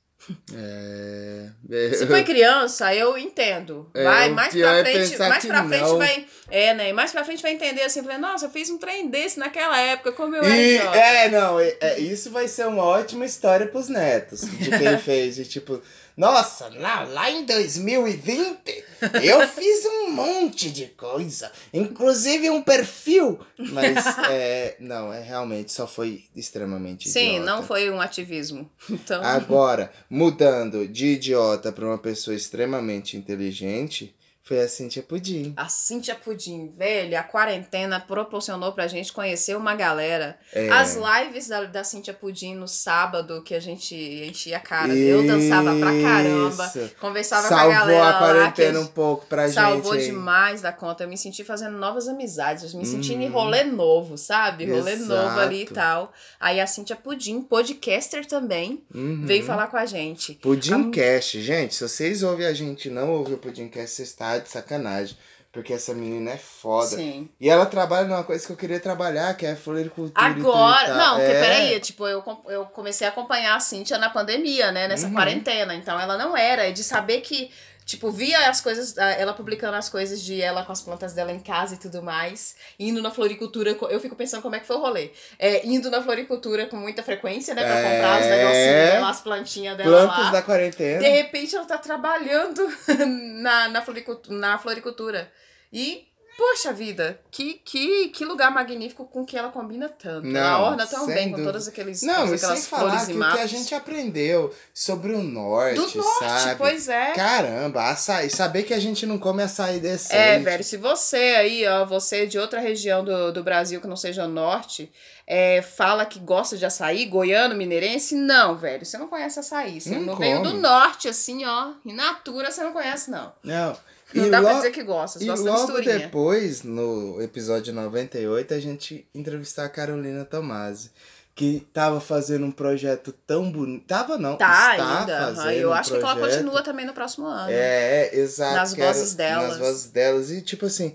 É... Se foi criança, eu entendo. É, Vai, o mais pra é frente, pensar mais pra frente não. vai. É, né? Mais pra frente vai entender assim, falei, nossa, eu fiz um trem desse naquela época, como eu era E, idiota. é, não, é, é, isso vai ser uma ótima história pros netos. De quem fez, de tipo, nossa, lá, lá em 2020 eu fiz um monte de coisa, inclusive um perfil. Mas, é, não, é realmente só foi extremamente Sim, idiota. não foi um ativismo. Então. Agora, mudando de idiota pra uma pessoa extremamente inteligente, foi a Cintia Pudim. A Cintia Pudim, velho, a quarentena proporcionou pra gente conhecer uma galera. É. As lives da, da Cintia Pudim no sábado, que a gente enchia a cara. Eu dançava pra caramba. Isso. Conversava Salvou com a galera a lá. quarentena que um pouco pra Salvou gente. hein? demais da conta. Eu me senti fazendo novas amizades. Eu me sentindo em Uhum. rolê novo, sabe? Rolê Exato. novo ali e tal. Aí a Cintia Pudim, podcaster também, Uhum. veio falar com a gente. Pudimcast, gente, se vocês ouvem a gente e não ouvem o Pudimcast, você está de sacanagem. Porque essa menina é foda. Sim. E ela trabalha numa coisa que eu queria trabalhar, que é floricultura. Agora, não, porque É. peraí, tipo, eu, eu comecei a acompanhar a Cintia na pandemia, né, nessa Uhum. quarentena, então ela não era, e de saber que, tipo, via as coisas, ela publicando as coisas de ela com as plantas dela em casa e tudo mais, indo na floricultura, eu fico pensando como é que foi o rolê, é, indo na floricultura com muita frequência, né, pra É. comprar os negocinhos dela, as plantinhas dela Plantas lá. da quarentena. De repente ela tá trabalhando na, na, floricultura, na floricultura. E Poxa vida, que, que, que lugar magnífico com que ela combina tanto. Não, ela orna tão bem com dúvida. todas aqueles, Não, e sem falar que o que a gente aprendeu sobre o norte, Do norte, sabe? pois é. Caramba, açaí. Saber que a gente não come açaí decente. É, velho, se você aí, ó, você de outra região do, do Brasil que não seja norte, é, fala que gosta de açaí, goiano, mineirense, não, velho, você não conhece açaí. Você Não não, veio do norte, assim, ó, in natura, você não conhece, não. Não. Não e dá pra dizer que gosta, E gosta logo depois, no episódio 98, a gente entrevistou a Carolina Tomasi. Que tava fazendo um projeto tão bonito. Tava não, Tá está ainda. fazendo Eu um acho que ela continua também no próximo ano. É, exato. Nas era- vozes delas. Nas vozes delas. E, tipo assim,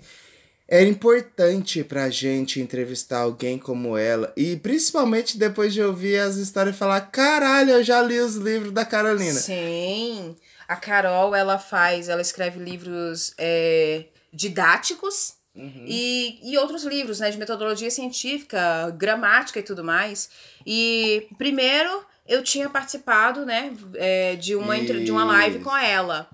era importante pra gente entrevistar alguém como ela. E principalmente depois de ouvir as histórias e falar: caralho, eu já li os livros da Carolina. Sim. A Carol, ela faz, ela escreve livros é, didáticos Uhum. e, e outros livros, né, de metodologia científica, gramática e tudo mais. E primeiro eu tinha participado, né, é, de, uma, de uma live com ela.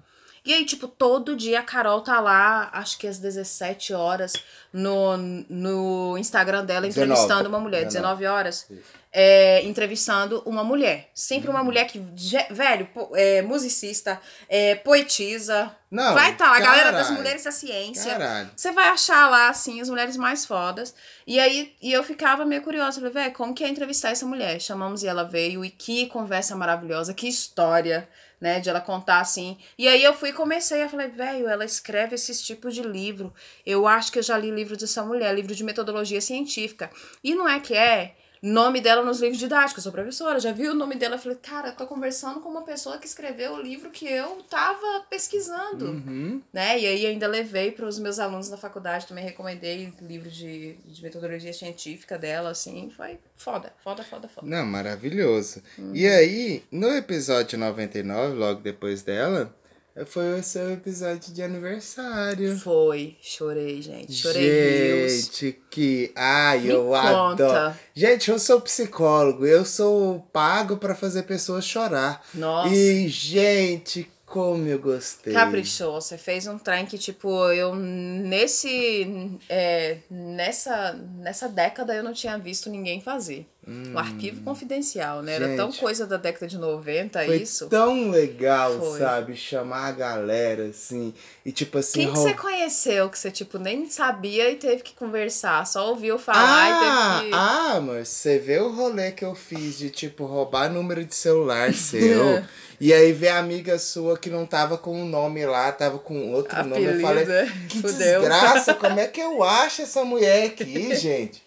E aí, tipo, todo dia a Carol tá lá, acho que às 17 horas, no, no Instagram dela, 19. entrevistando uma mulher, 19. 19 horas, é, entrevistando uma mulher. Sempre uma mulher que, velho, é, musicista, é, poetisa. Não, vai estar lá, a galera das mulheres da ciência. Caralho. Você vai achar lá, assim, as mulheres mais fodas. E aí, e eu ficava meio curiosa. Falei, velho, como que é entrevistar essa mulher? Chamamos e ela veio. E que conversa maravilhosa, que história, né? De ela contar, assim. E aí eu fui e comecei. Eu falei, velho, ela escreve esses tipos de livro. Eu acho que eu já li livro dessa mulher, livro de metodologia científica. E não é que é nome dela nos livros didáticos. Eu sou professora, já vi o nome dela. Eu falei, cara, eu tô conversando com uma pessoa que escreveu o livro que eu tava pesquisando Uhum. né? E aí ainda levei para os meus alunos na faculdade, também recomendei livro de, de metodologia científica dela, assim, foi foda, foda, foda, foda. Não, maravilhoso. Uhum. E aí, no episódio 99, logo depois dela, foi o seu episódio de aniversário. Foi, chorei, gente, chorei rios. Gente, que. Ai, Me eu conta. adoro. Gente, eu sou psicólogo, eu sou pago pra fazer pessoas chorar. Nossa. E, gente, como eu gostei. Caprichou, você fez um trem que, tipo, eu nesse. é, nessa, nessa década eu não tinha visto ninguém fazer. O arquivo confidencial, né? Era tão Hum. Gente. coisa da década de 90, Foi isso. tão legal, Foi. sabe? Chamar a galera, assim. E tipo assim. Quem que você conheceu que você, tipo, nem sabia e teve que conversar? Só ouviu falar Ah, e teve que. ah, mas você vê o rolê que eu fiz de, tipo, roubar número de celular seu. E aí ver a amiga sua que não tava com o nome lá, tava com outro nome. Eu falei, Apelido, que fudeu. desgraça, como é que eu acho essa mulher aqui, gente?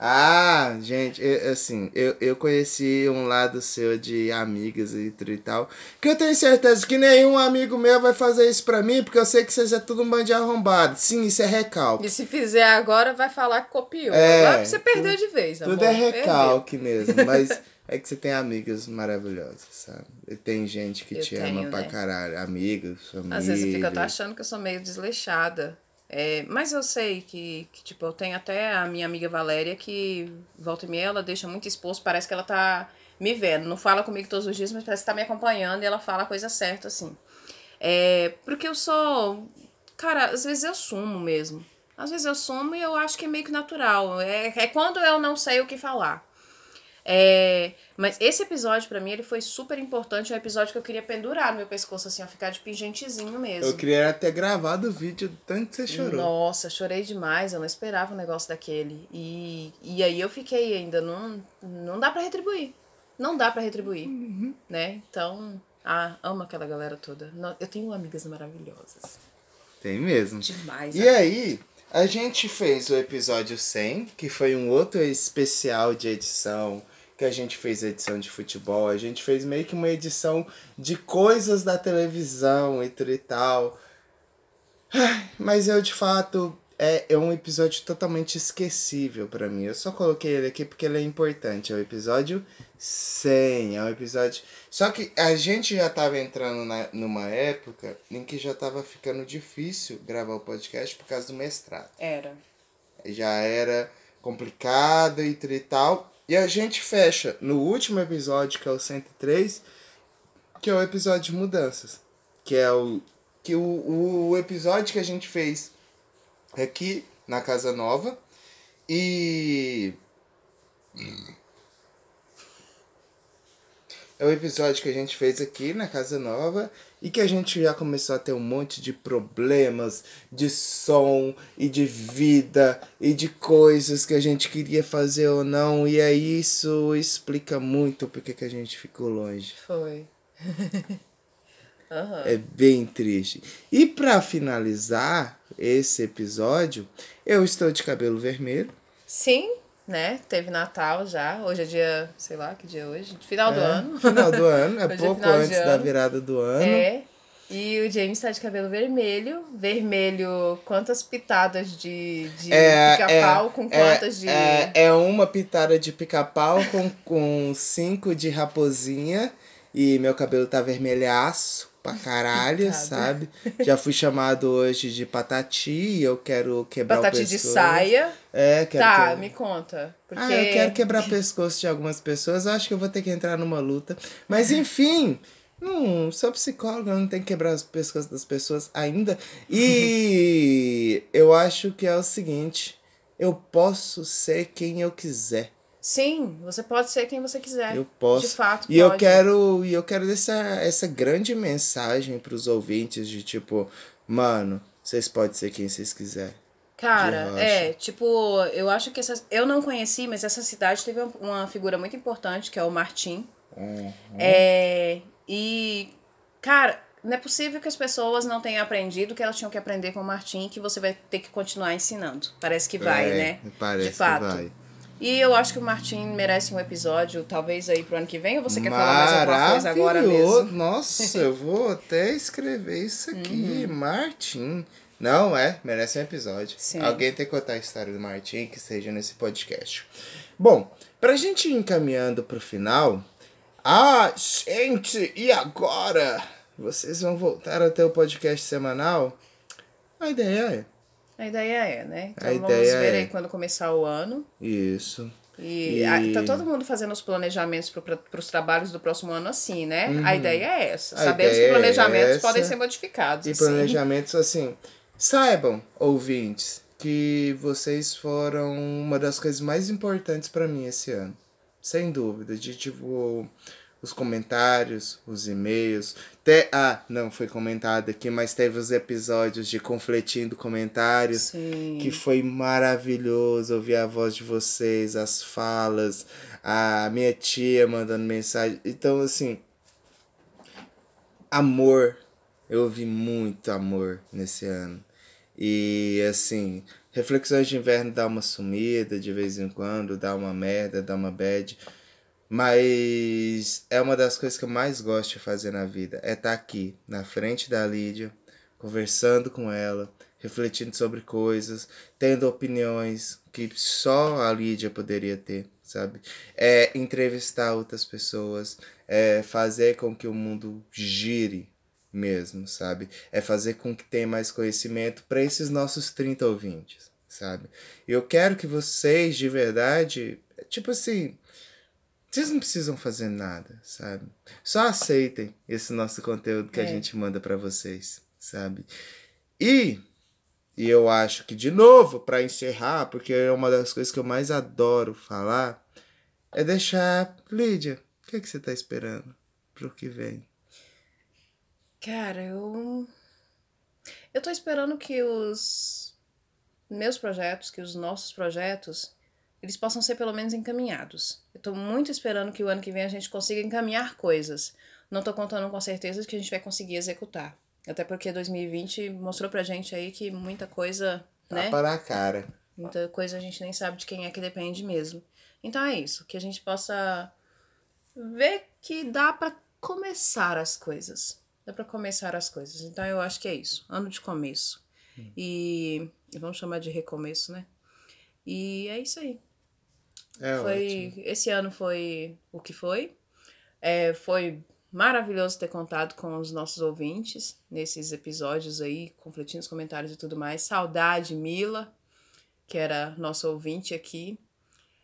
Ah, gente, eu- assim, eu, eu conheci um lado seu de amigas e e tal, que eu tenho certeza que nenhum amigo meu vai fazer isso pra mim, porque eu sei que vocês é tudo um bando de arrombado. Sim, isso é recalque. E se fizer agora, vai falar que copiou. É, agora você perdeu de vez, amor. Tudo é Perdeu. recalque mesmo, mas é que você tem amigas maravilhosas, sabe? E tem gente que Eu te tenho, ama pra né? caralho, amigos, família. Às vezes eu fico até achando que eu sou meio desleixada. É, mas eu sei que, que, tipo, eu tenho até a minha amiga Valéria que volta e meia ela deixa muito exposto, parece que ela tá me vendo. Não fala comigo todos os dias, mas parece que tá me acompanhando e ela fala a coisa certa, assim. É, porque eu sou. Cara, às vezes eu sumo mesmo. Às vezes eu sumo e eu acho que é meio que natural. É, é quando eu não sei o que falar. É, mas esse episódio, pra mim, ele foi super importante. É um episódio que eu queria pendurar no meu pescoço, assim, ó, ficar de pingentezinho mesmo. Eu queria ter gravado o vídeo tanto que você chorou. Nossa, chorei demais, eu não esperava um negócio daquele. E, e aí eu fiquei ainda, não, não dá pra retribuir. Não dá pra retribuir, Uhum. né? Então, ah, amo aquela galera toda. Eu tenho amigas maravilhosas. Tem mesmo. Demais. E aí, a gente fez o episódio 100, que foi um outro especial de edição, que a gente fez edição de futebol, a gente fez meio que uma edição de coisas da televisão e tudo e tal. Mas eu, de fato, é, é um episódio totalmente esquecível pra mim. Eu só coloquei ele aqui porque ele é importante. É o episódio 100. É um episódio. Só que a gente já tava entrando na, numa época em que já tava ficando difícil gravar o podcast por causa do mestrado. Era. Já era complicado e tudo e tal. E a gente fecha no último episódio, que é o 103, que é o episódio de mudanças. Que é o. Que o, o episódio que a gente fez aqui na Casa Nova. E. É o episódio que a gente fez aqui na Casa Nova e que a gente já começou a ter um monte de problemas de som e de vida e de coisas que a gente queria fazer ou não. E aí isso explica muito porque que a gente ficou longe. Foi. Aham. É bem triste. E pra finalizar esse episódio, eu estou de cabelo vermelho. Sim, né? Teve Natal já. Hoje é dia, sei lá, que dia é hoje? Final do É, ano. Final do ano, é Hoje é pouco de antes da virada do ano. É. E o James tá de cabelo vermelho. Vermelho, quantas pitadas de, de pica-pau com quantas de. É, é uma pitada de pica-pau com, com cinco de raposinha. E meu cabelo tá vermelhaço pra caralho, sabe? Já fui chamado hoje de patati e eu quero quebrar Patati o de pescoço. saia. É, quero Tá, que- me conta. Porque... Ah, eu quero quebrar pescoço de algumas pessoas. Eu acho que eu vou ter que entrar numa luta. Mas enfim, não sou psicólogo, eu não tenho que quebrar os pescoços das pessoas ainda. E eu acho que é o seguinte: eu posso ser quem eu quiser. Sim, você pode ser quem você quiser. Eu posso. De fato, E eu pode. quero, e eu quero deixar essa grande mensagem pros ouvintes de tipo, mano, vocês podem ser quem vocês quiserem. Cara, é, tipo, eu acho que essa. Eu não conheci, mas essa cidade teve uma- uma figura muito importante, que é o Martim. Uhum. É. E, cara, não é possível que as pessoas não tenham aprendido o que elas tinham que aprender com o Martim, que você vai ter que continuar ensinando. Parece que vai, É, né? Parece De fato. que vai. E eu acho que o Martim merece um episódio, talvez aí pro ano que vem, ou você quer falar mais alguma coisa agora mesmo? Nossa, eu vou até escrever isso aqui. Martim. Não, é, merece um episódio. Uhum. Sim. Alguém tem que contar a história do Martim que seja nesse podcast. Bom, pra gente ir encaminhando pro final. Ah, gente, e agora? Vocês vão voltar a ter o podcast semanal? A ideia A ideia é, né? Então A vamos ver é- aí quando começar o ano. é isso. E, E- tá todo mundo fazendo os planejamentos para os trabalhos do próximo ano assim, né? A ideia é essa. Uhum. A Sabemos que é planejamentos essa. podem ser modificados. E assim. planejamentos assim. Saibam, ouvintes, que vocês foram uma das coisas mais importantes pra mim esse ano. Sem dúvida. De tipo, os comentários, os e-mails. Te... Ah, não foi comentado aqui, mas teve os episódios de confletindo comentários. Sim. Que foi maravilhoso ouvir a voz de vocês, as falas, a minha tia mandando mensagem. Então, assim, amor. Eu ouvi muito amor nesse ano. E, assim, reflexões de inverno dá uma sumida de vez em quando, dá uma merda, dá uma bad. Mas é uma das coisas que eu mais gosto de fazer na vida. É estar aqui, na frente da Lídia, conversando com ela, refletindo sobre coisas, tendo opiniões que só a Lídia poderia ter, sabe? É entrevistar outras pessoas, é fazer com que o mundo gire mesmo, sabe? É fazer com que tenha mais conhecimento para esses nossos 30 ouvintes, sabe? Eu quero que vocês, de verdade, tipo assim, vocês não precisam fazer nada, sabe? Só aceitem esse nosso conteúdo que a É. gente manda para vocês, sabe? E e eu acho que de novo para encerrar, porque é uma das coisas que eu mais adoro falar, é deixar Lídia, o que, é que você tá esperando pro que vem? Cara, eu. Eu tô esperando que os meus projetos, que os nossos projetos, eles possam ser pelo menos encaminhados. Eu tô muito esperando que o ano que vem a gente consiga encaminhar coisas. Não tô contando com certeza que a gente vai conseguir executar. Até porque 2020 mostrou pra gente aí que muita coisa, né? Tapa na cara. Muita coisa a gente nem sabe de quem é que depende mesmo. Então é isso, que a gente possa ver que dá pra começar as coisas. Dá pra começar as coisas. Então eu acho que é isso, ano de começo. E, e vamos chamar de recomeço, né? E é isso aí. É foi ótimo. esse ano foi o que foi. É, foi maravilhoso ter contado com os nossos ouvintes nesses episódios aí, conflitindo os comentários e tudo mais. Saudade, Mila, que era nossa ouvinte aqui.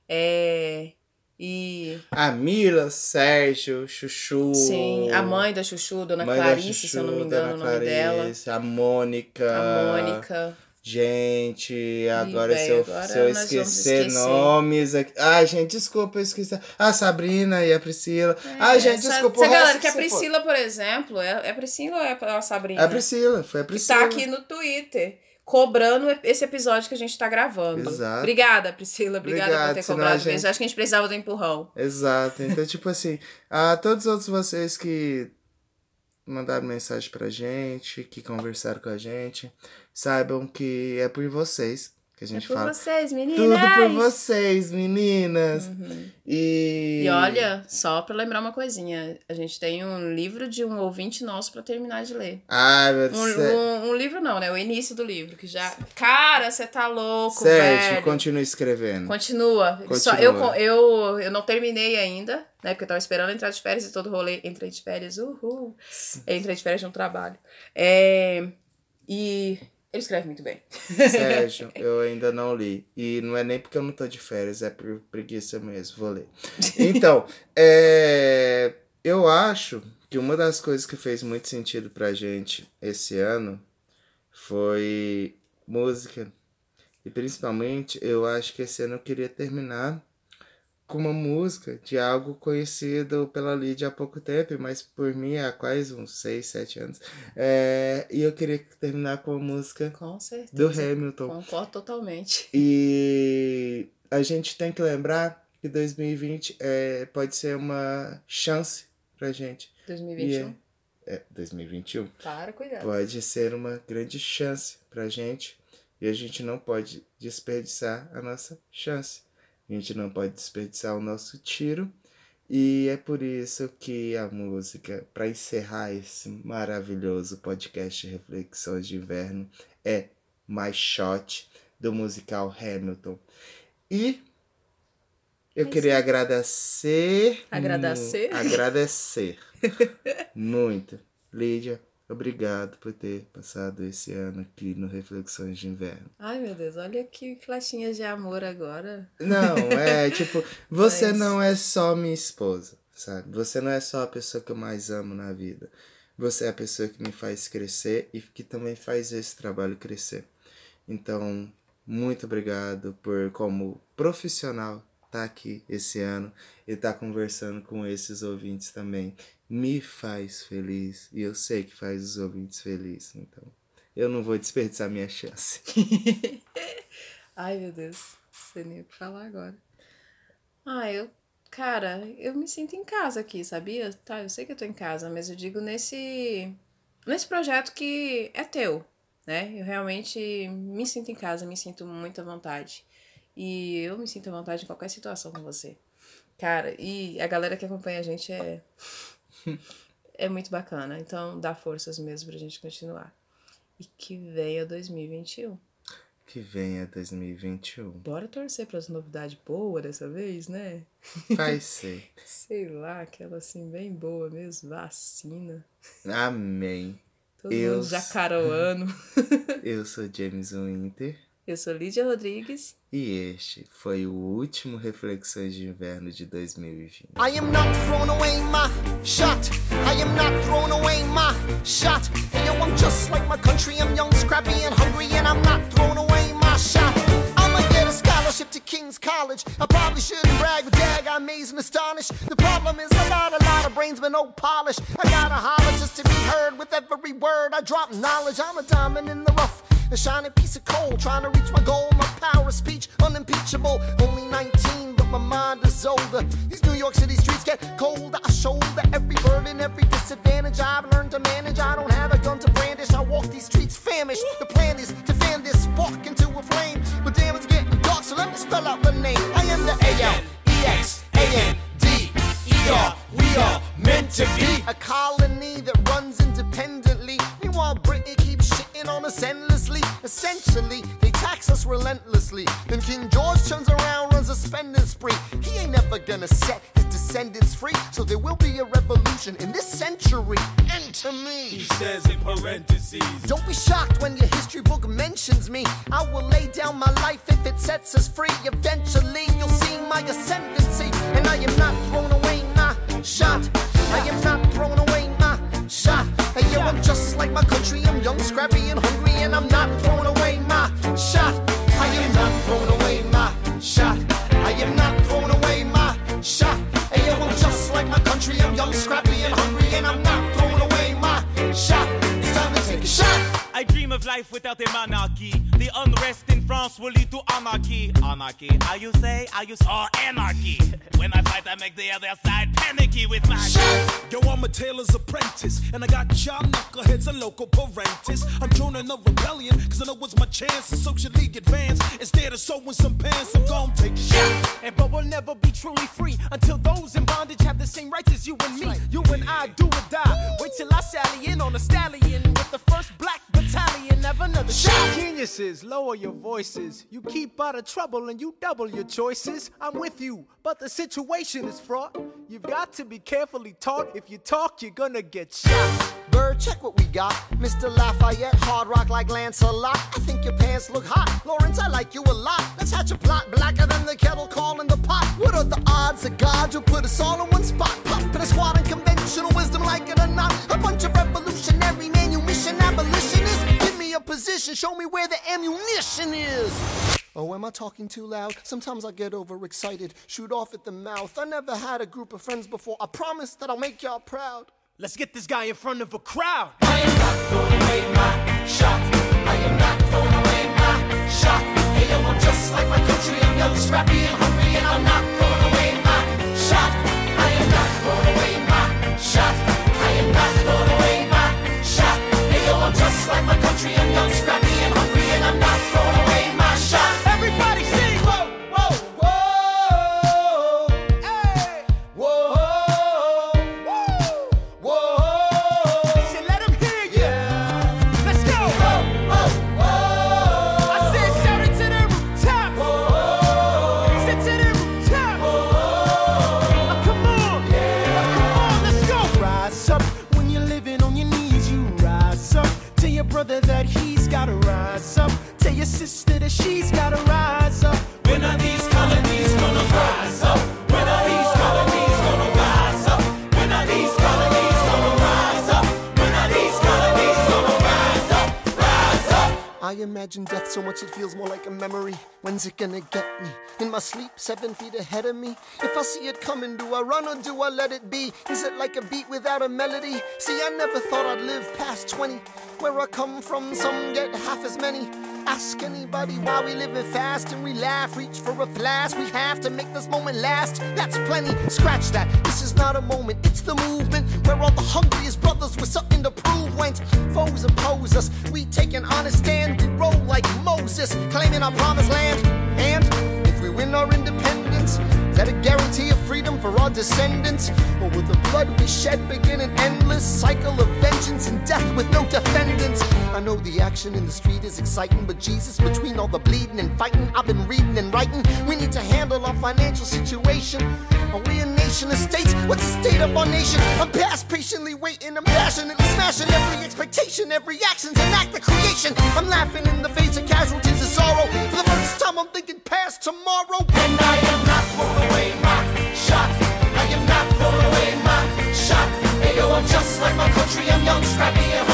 É, e A Mila, Sérgio, Chuchu. sim, a mãe da Chuchu, Dona mãe da Clarice, Chuchu, se eu não me Dona engano o nome dela. Clarice, A Mônica. A Mônica. Gente, agora véi, se eu, agora se eu esquecer esquecer. nomes aqui. Ai, gente, desculpa, eu esqueci. A Sabrina e a Priscila. Ai, gente, Essa- desculpa. essa galera que a se for. Priscila, por exemplo, é, é a Priscila ou é a Sabrina? É a Priscila, foi a Que Priscila. tá aqui no Twitter. Cobrando esse episódio que a gente tá gravando. Exato. Obrigada, Priscila. Obrigada Obrigado, por ter cobrado gente- isso. Acho que a gente precisava do empurrão. Exato. Então, tipo assim, a todos os outros vocês que mandaram mensagem pra gente, que conversaram com a gente, saibam que é por vocês que a gente é por fala. vocês, meninas. Tudo por vocês, meninas. Uhum. E... E olha, só pra lembrar uma coisinha. A gente tem um livro de um ouvinte nosso pra terminar de ler. Ai, meu Um, Deus. Sé- um, um livro não, né? O início do livro, que já... Cara, você tá louco, Sérgio, velho. continua escrevendo. Continua. Continua. Só, eu, eu, eu não terminei ainda, né? Porque eu tava esperando entrar de férias e todo rolê. Entrei de férias, uhul. Entrei de férias de um trabalho. É, e ele escreve muito bem. Sérgio, eu ainda não li. E não é nem porque eu não tô de férias, é por preguiça mesmo, vou ler. Então, é, eu acho que uma das coisas que fez muito sentido pra gente esse ano foi música. E principalmente, eu acho que esse ano eu queria terminar com uma música de algo conhecido pela Lídia há pouco tempo, mas por mim há quase uns 6, 7 anos. É, e eu queria terminar com a música Com certeza. do Hamilton. Concordo totalmente. E a gente tem que lembrar que 2020 é, pode ser uma chance pra gente. E 2021. é, é, 2021 Para, cuidado. pode ser uma grande chance pra gente. E a gente não pode desperdiçar a nossa chance. A gente não pode desperdiçar o nosso tiro. E é por isso que a música, para encerrar esse maravilhoso podcast Reflexões de Inverno, é My Shot, do musical Hamilton. E eu É queria agradecer. Agradecer? Agradecer. muito. Lídia, obrigado por ter passado esse ano aqui no Reflexões de Inverno. Ai, meu Deus, olha que flechinhas de amor agora. Não, é tipo, você Mas- não é só minha esposa, sabe? Você não é só a pessoa que eu mais amo na vida. Você é a pessoa que me faz crescer e que também faz esse trabalho crescer. Então, muito obrigado por, como profissional, estar aqui esse ano e estar conversando com esses ouvintes também. Me faz feliz e eu sei que faz os ouvintes felizes. Então, eu não vou desperdiçar minha chance. Ai, meu Deus. Sei nem o que falar agora. Ah, eu. Cara, eu me sinto em casa aqui, sabia? Tá, eu sei que eu tô em casa, mas eu digo nesse. Nesse projeto que é teu, né? Eu realmente me sinto em casa, me sinto muito à vontade. E eu me sinto à vontade em qualquer situação com você. Cara, e a galera que acompanha a gente é. é muito bacana. Então dá forças mesmo pra gente continuar. E que venha 2021. Que venha 2021. Bora torcer para as novidades boas dessa vez, né? Vai ser. Sei lá, aquela assim, bem boa mesmo, vacina. Amém. Todo Eu- mundo. Eu sou James Winter Eu sou Lídia Rodrigues. e este foi o último Reflexões de Inverno de 2020. I am not throwing away my shot. I am not throwing away my shot. Hey, yo, I'm just like my country. I'm young, scrappy, and hungry, and I'm not throwing away my shot. I'ma get a scholarship to King's College. I probably shouldn't brag, but dag, I'm amazed and astonished. The problem is I got a lot of brains, but no polish. I gotta holler just to be heard with every word I drop knowledge. I'm a diamond in the rough. A shining piece of coal, trying to reach my goal. My power of speech, unimpeachable. Only 19, but my mind is older. These New York City streets get colder. I shoulder every burden, every disadvantage I've learned to manage. I don't have a gun to brandish. I walk these streets famished. The plan is to fan this spark into a flame. But damn, it's getting dark, so let me spell out the name. I am the A L E X A N D E R. We are meant to be a colony that runs independently. Meanwhile, Britain keeps shitting on us endlessly. Essentially, they tax us relentlessly. Then King George turns around, runs a spending spree. He ain't never gonna set his descendants free. So there will be a revolution in this century. Enter me. He says in parentheses. Don't be shocked when your history book mentions me. I will lay down my life if it sets us free. Eventually, you'll see my ascendancy. And I am not Hey, yo, I'm just like my country. I'm young, scrappy, and hungry, and I'm not throwing away my shot. I am not throwing away my shot. I am not throwing away my shot. Hey, yo, I'm just like my country. I'm young, scrappy, and hungry, and I'm not throwing away my shot. It's time to take a shot. I dream boss will lead to anarchy. Anarchy, how you say? How you saw anarchy? When I fight, I make the other side panicky with my Yo, I'm a tailor's apprentice, and I got job knuckleheads and local parentes. I'm joining a rebellion, cause I know it's my chance to socially advance. Instead of sewing some pants, I'm gonna take a shot. And but we'll never be truly free until those in bondage have the same rights as you and me. You and I do or die. Wait till I sally in on a stallion with the first black battalion. Have another shot. Geniuses, lower your voices. You keep out of trouble and you double your choices. I'm with you, but the situation is fraught. You've got to be carefully taught. If you talk, you're gonna get shot. Bird, check what we got. Mr. Lafayette, hard rock like Lancelot. I think your pants look hot. Lawrence, I like you a lot. Let's hatch a plot blacker than the kettle calling the pot. What are the odds of God will put us all in one spot? Pop in a squad of conventional wisdom, like it or not. A bunch of revolutionary manumission abolitionists. Give me a position, show me where the ammunition is. Oh, am I talking too loud? Sometimes I get overexcited, shoot off at the mouth. I never had a group of friends before. I promise that I'll make y'all proud. Let's get this guy in front of a crowd. I am not throwing away my shot. I am not throwing away my shot. Hey, yo, I'm just like my country. I'm young, scrappy, and hungry, and I'm not throwing away my shot. I am not throwing away my shot. I am not throwing away my shot. Hey, yo, I'm just like my country. I'm young, scrappy, imagine death so much it feels more like a memory. When's it gonna get me? In my sleep, seven feet ahead of me. If I see it coming, do I run or do I let it be? Is it like a beat without a melody? See, I never thought I'd live past 20. Where I come from, some get half as many. Ask anybody why we live living fast and we laugh. Reach for a flash, we have to make this moment last. That's plenty. Scratch that. This is not a moment, it's the movement. Where all the hungriest brothers with something to prove went. Foes oppose us. We take an honest stand. We roll like Moses, claiming our promised land. And if we win our independence, that a guarantee of freedom for our descendants? Or will the blood we shed begin an endless cycle of vengeance and death with no defendants? I know the action in the street is exciting, but Jesus, between all the bleeding and fighting, I've been reading and writing. We need to handle our financial situation. Are we a nation of states? What's the state of our nation? I'm past patiently waiting, I'm passionately smashing every expectation, every action's an act of creation. I'm laughing in the face of casualties of sorrow. For the first time, I'm thinking past tomorrow. And I am not throwing away my shot. I am not throwing away my shot. Hey, yo, I'm just like my country. I'm young, scrappy, and